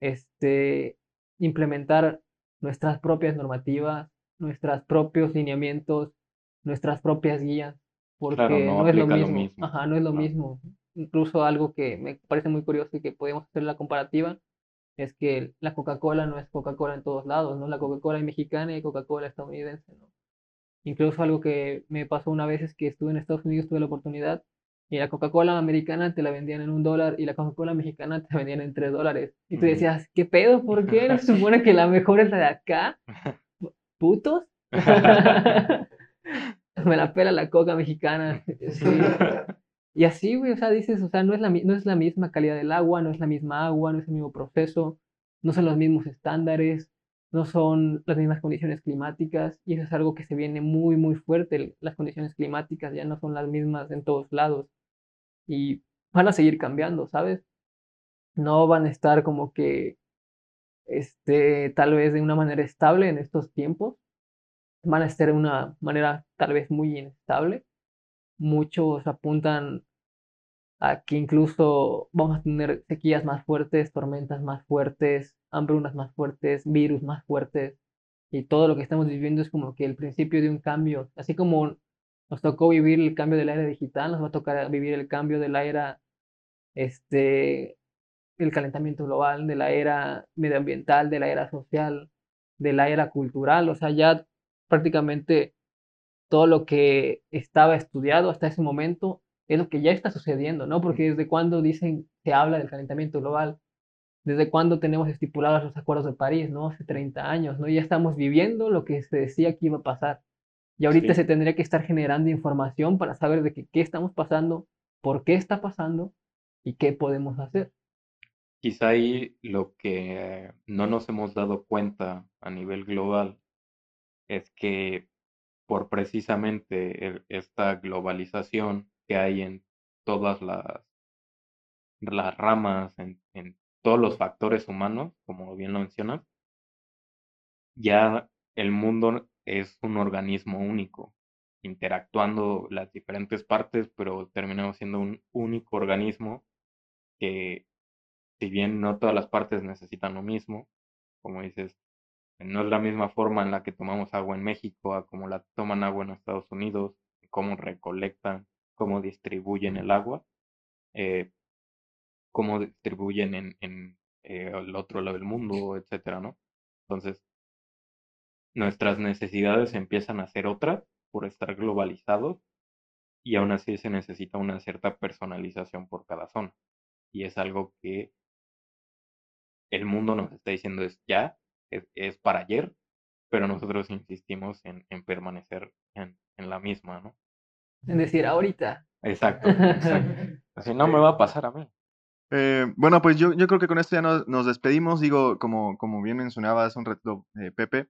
este, implementar nuestras propias normativas, nuestros propios lineamientos, nuestras propias guías, porque no, es lo mismo. Ajá, no es lo mismo. Incluso algo que me parece muy curioso y que podemos hacer la comparativa es que la Coca-Cola no es Coca-Cola en todos lados, ¿no? La Coca-Cola es mexicana y Coca-Cola estadounidense, ¿no? Incluso algo que me pasó una vez es que estuve en Estados Unidos, tuve la oportunidad, y la Coca-Cola americana te la vendían en un dólar y la Coca-Cola mexicana te la vendían en tres dólares. Y tú decías, ¿qué pedo? ¿Por qué? ¿No se supone que la mejor es la de acá? ¿Putos? me la pela la coca mexicana. Y así, güey, o sea, dices, o sea, no es, la, no es la misma calidad del agua, no es la misma agua, no es el mismo proceso, no son los mismos estándares, no son las mismas condiciones climáticas y eso es algo que se viene muy, muy fuerte. Las condiciones climáticas ya no son las mismas en todos lados y van a seguir cambiando, ¿sabes? No van a estar como que, este, tal vez de una manera estable en estos tiempos, van a estar de una manera tal vez muy inestable. Muchos apuntan a que incluso vamos a tener sequías más fuertes, tormentas más fuertes, hambrunas más fuertes, virus más fuertes, y todo lo que estamos viviendo es como que el principio de un cambio, así como nos tocó vivir el cambio de la era digital, nos va a tocar vivir el cambio de la era, este, el calentamiento global, de la era medioambiental, de la era social, de la era cultural, o sea, ya prácticamente todo lo que estaba estudiado hasta ese momento es lo que ya está sucediendo, ¿no? Porque desde cuando dicen, se habla del calentamiento global, desde cuando tenemos estipulados los acuerdos de París, ¿no? Hace 30 años, ¿no? Ya estamos viviendo lo que se decía que iba a pasar. Y ahorita se tendría que estar generando información para saber de qué estamos pasando, por qué está pasando y qué podemos hacer. Quizá ahí lo que no nos hemos dado cuenta a nivel global es que por precisamente esta globalización que hay en todas las, las ramas, en, en todos los factores humanos, como bien lo mencionas, ya el mundo es un organismo único, interactuando las diferentes partes, pero terminamos siendo un único organismo que, si bien no todas las partes necesitan lo mismo, como dices, no es la misma forma en la que tomamos agua en México a como la toman agua en Estados Unidos, cómo recolectan, cómo distribuyen el agua, eh, cómo distribuyen en, en eh, el otro lado del mundo, etcétera, ¿no? Entonces, nuestras necesidades empiezan a ser otras por estar globalizados y aún así se necesita una cierta personalización por cada zona. Y es algo que el mundo nos está diciendo es ya, es, para ayer, pero nosotros insistimos en, en permanecer en, en, la misma, ¿no? En decir, ahorita. Exacto, Así no me va a pasar a mí. Eh, bueno, pues yo, yo creo que con esto ya nos, nos despedimos. Digo, como, como bien mencionaba hace un rato eh, Pepe,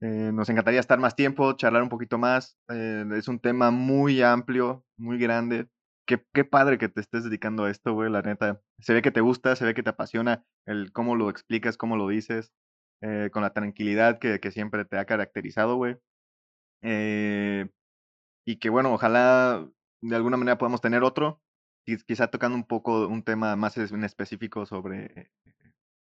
eh, nos encantaría estar más tiempo, charlar un poquito más. es un tema muy amplio, muy grande. Qué, qué padre que te estés dedicando a esto, güey, la neta. Se ve que te gusta, se ve que te apasiona el cómo lo explicas, cómo lo dices. Eh, con la tranquilidad que, siempre te ha caracterizado, güey. Eh, y que bueno, ojalá de alguna manera podamos tener otro. quiz- quizá tocando un poco un tema más específico sobre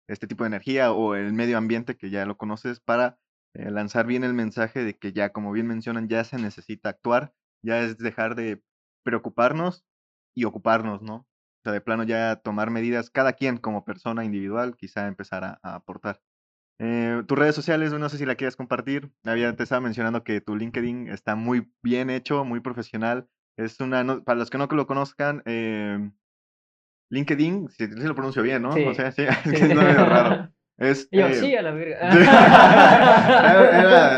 este tipo de energía o el medio ambiente que ya lo conoces para eh, lanzar bien el mensaje de que ya, como bien mencionan, ya se necesita actuar, ya es dejar de preocuparnos y ocuparnos, ¿no? O sea, de plano ya tomar medidas, cada quien como persona individual, quizá empezar a aportar. Eh, tus redes sociales, no sé si la quieres compartir. Había, te estaba mencionando que tu LinkedIn está muy bien hecho, muy profesional. Es una, no- para los que no lo conozcan, eh, LinkedIn, si, si lo pronuncio bien, ¿no? Sí. O sea, sí, es Sí. es medio raro. Es, yo, eh, sí, a la verga.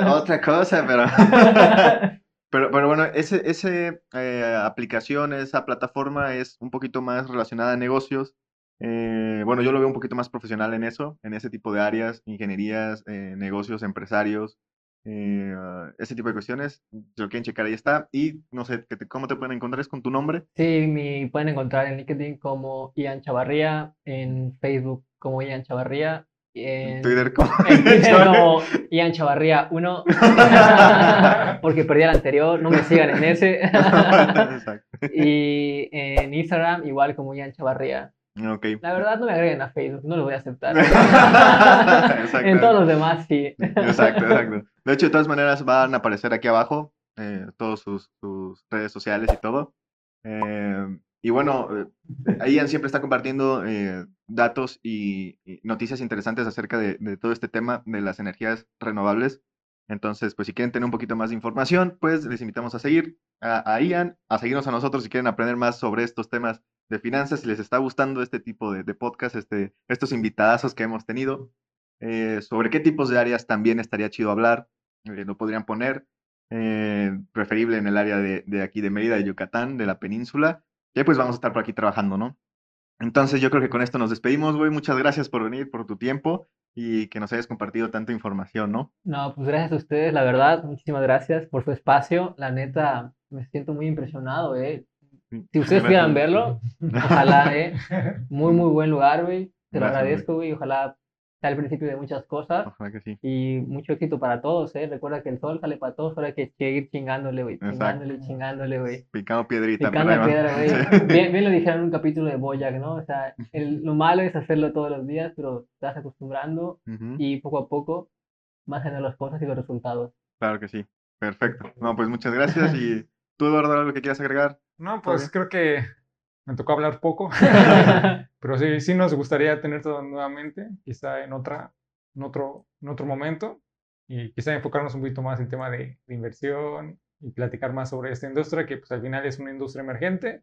era otra cosa, pero, pero, pero bueno, ese, ese eh, aplicación, esa plataforma es un poquito más relacionada a negocios. Eh, bueno, yo lo veo un poquito más profesional en eso, en ese tipo de áreas, ingenierías, eh, negocios, empresarios, eh, ah, ese tipo de cuestiones. Si lo quieren checar, ahí está. Y no sé, ¿qué te- ¿cómo te pueden encontrar? ¿Es con tu nombre? Sí, me pueden encontrar en LinkedIn como Ian Chavarría, en Facebook como Ian Chavarría, en Twitter, ¿cómo? en Twitter como Ian Chavarría 1, porque perdí el anterior, no me sigan en ese. Y en Instagram igual como Ian Chavarría. Ok. La verdad no me agreguen a Facebook, no lo voy a aceptar. En todos los demás sí. Exacto, exacto. De hecho, de todas maneras van a aparecer aquí abajo eh, todos sus, sus redes sociales y todo. Eh, y bueno, eh, Ian siempre está compartiendo eh, datos y, y noticias interesantes acerca de, de todo este tema de las energías renovables. Entonces, pues si quieren tener un poquito más de información, pues les invitamos a seguir a, Ian, a seguirnos a nosotros si quieren aprender más sobre estos temas de finanzas, si les está gustando este tipo de, podcast, este, estos invitadazos que hemos tenido eh, sobre qué tipos de áreas también estaría chido hablar, eh, lo podrían poner, eh, preferible en el área de, de aquí de Mérida, de Yucatán, de la península, que pues vamos a estar por aquí trabajando, ¿no? Entonces yo creo que con esto nos despedimos, güey, muchas gracias por venir, por tu tiempo y que nos hayas compartido tanta información, ¿no? No, pues gracias a ustedes, la verdad, muchísimas gracias por su espacio. La neta, me siento muy impresionado, eh. Si ustedes pudieran verlo, ojalá, eh. Muy, muy buen lugar, güey. Te lo Gracias, agradezco, güey. Ojalá sea el principio de muchas cosas. Ojalá que sí. Y mucho éxito para todos, ¿eh? Recuerda que el sol sale para todos, ahora hay que seguir chingándole, güey. Chingándole, chingándole, güey. Picando piedrita. Picando piedra, güey. Sí. Bien, bien lo dijeron en un capítulo de Boyac, ¿no? O sea, el- lo malo es hacerlo todos los días, pero te vas acostumbrando y poco a poco vas a las cosas y los resultados. Claro que sí. Perfecto. No, pues muchas gracias y tú, Eduardo, algo que quieras agregar. No, ¿Todo pues creo que me tocó hablar poco, pero sí, sí nos gustaría tener todo nuevamente, quizá en otra, en otro, en otro momento, y quizá enfocarnos un poquito más en el tema de, de inversión y platicar más sobre esta industria, que pues al final es una industria emergente.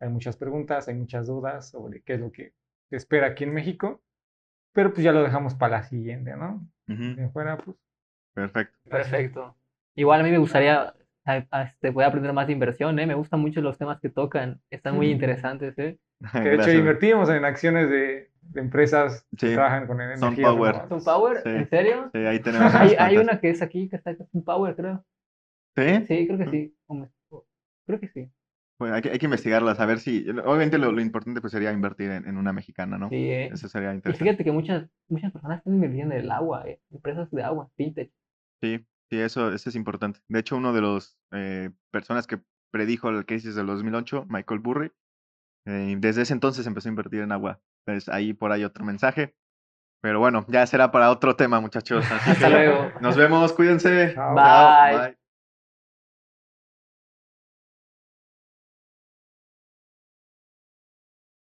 Hay muchas preguntas, hay muchas dudas sobre qué es lo que se espera aquí en México, pero pues ya lo dejamos para la siguiente, ¿no? Ujú, De fuera, pues Perfecto. Perfecto. Igual a mí me gustaría a- a- este, poder aprender más de inversión, ¿eh? Me gustan mucho los temas que tocan, están muy Mm. interesantes, ¿eh? que de hecho invertimos en acciones de, de empresas que Sí. trabajan con energías Sunpower. renovables. ¿Sun Power? Sí. ¿En serio? Sí, ahí tenemos Hay, una que es aquí, que está Sun Power, creo. ¿Sí? Sí, creo que sí. O me- Creo que sí. Bueno, hay que, hay que investigarlas, a ver si... Obviamente lo, lo importante pues sería invertir en, en una mexicana, ¿no? Sí, ¿eh? Eso sería Y interesante. fíjate que muchas, muchas personas están invirtiendo en el agua, ¿eh? Empresas de agua, fintech. Sí, sí, eso, eso es importante. De hecho, uno de los eh, personas que predijo el crisis del 2008, Michael Burry, eh, desde ese entonces empezó a invertir en agua. Entonces, ahí por ahí otro mensaje. Pero bueno, ya será para otro tema, muchachos. Así Hasta que luego. nos vemos, cuídense. Bye.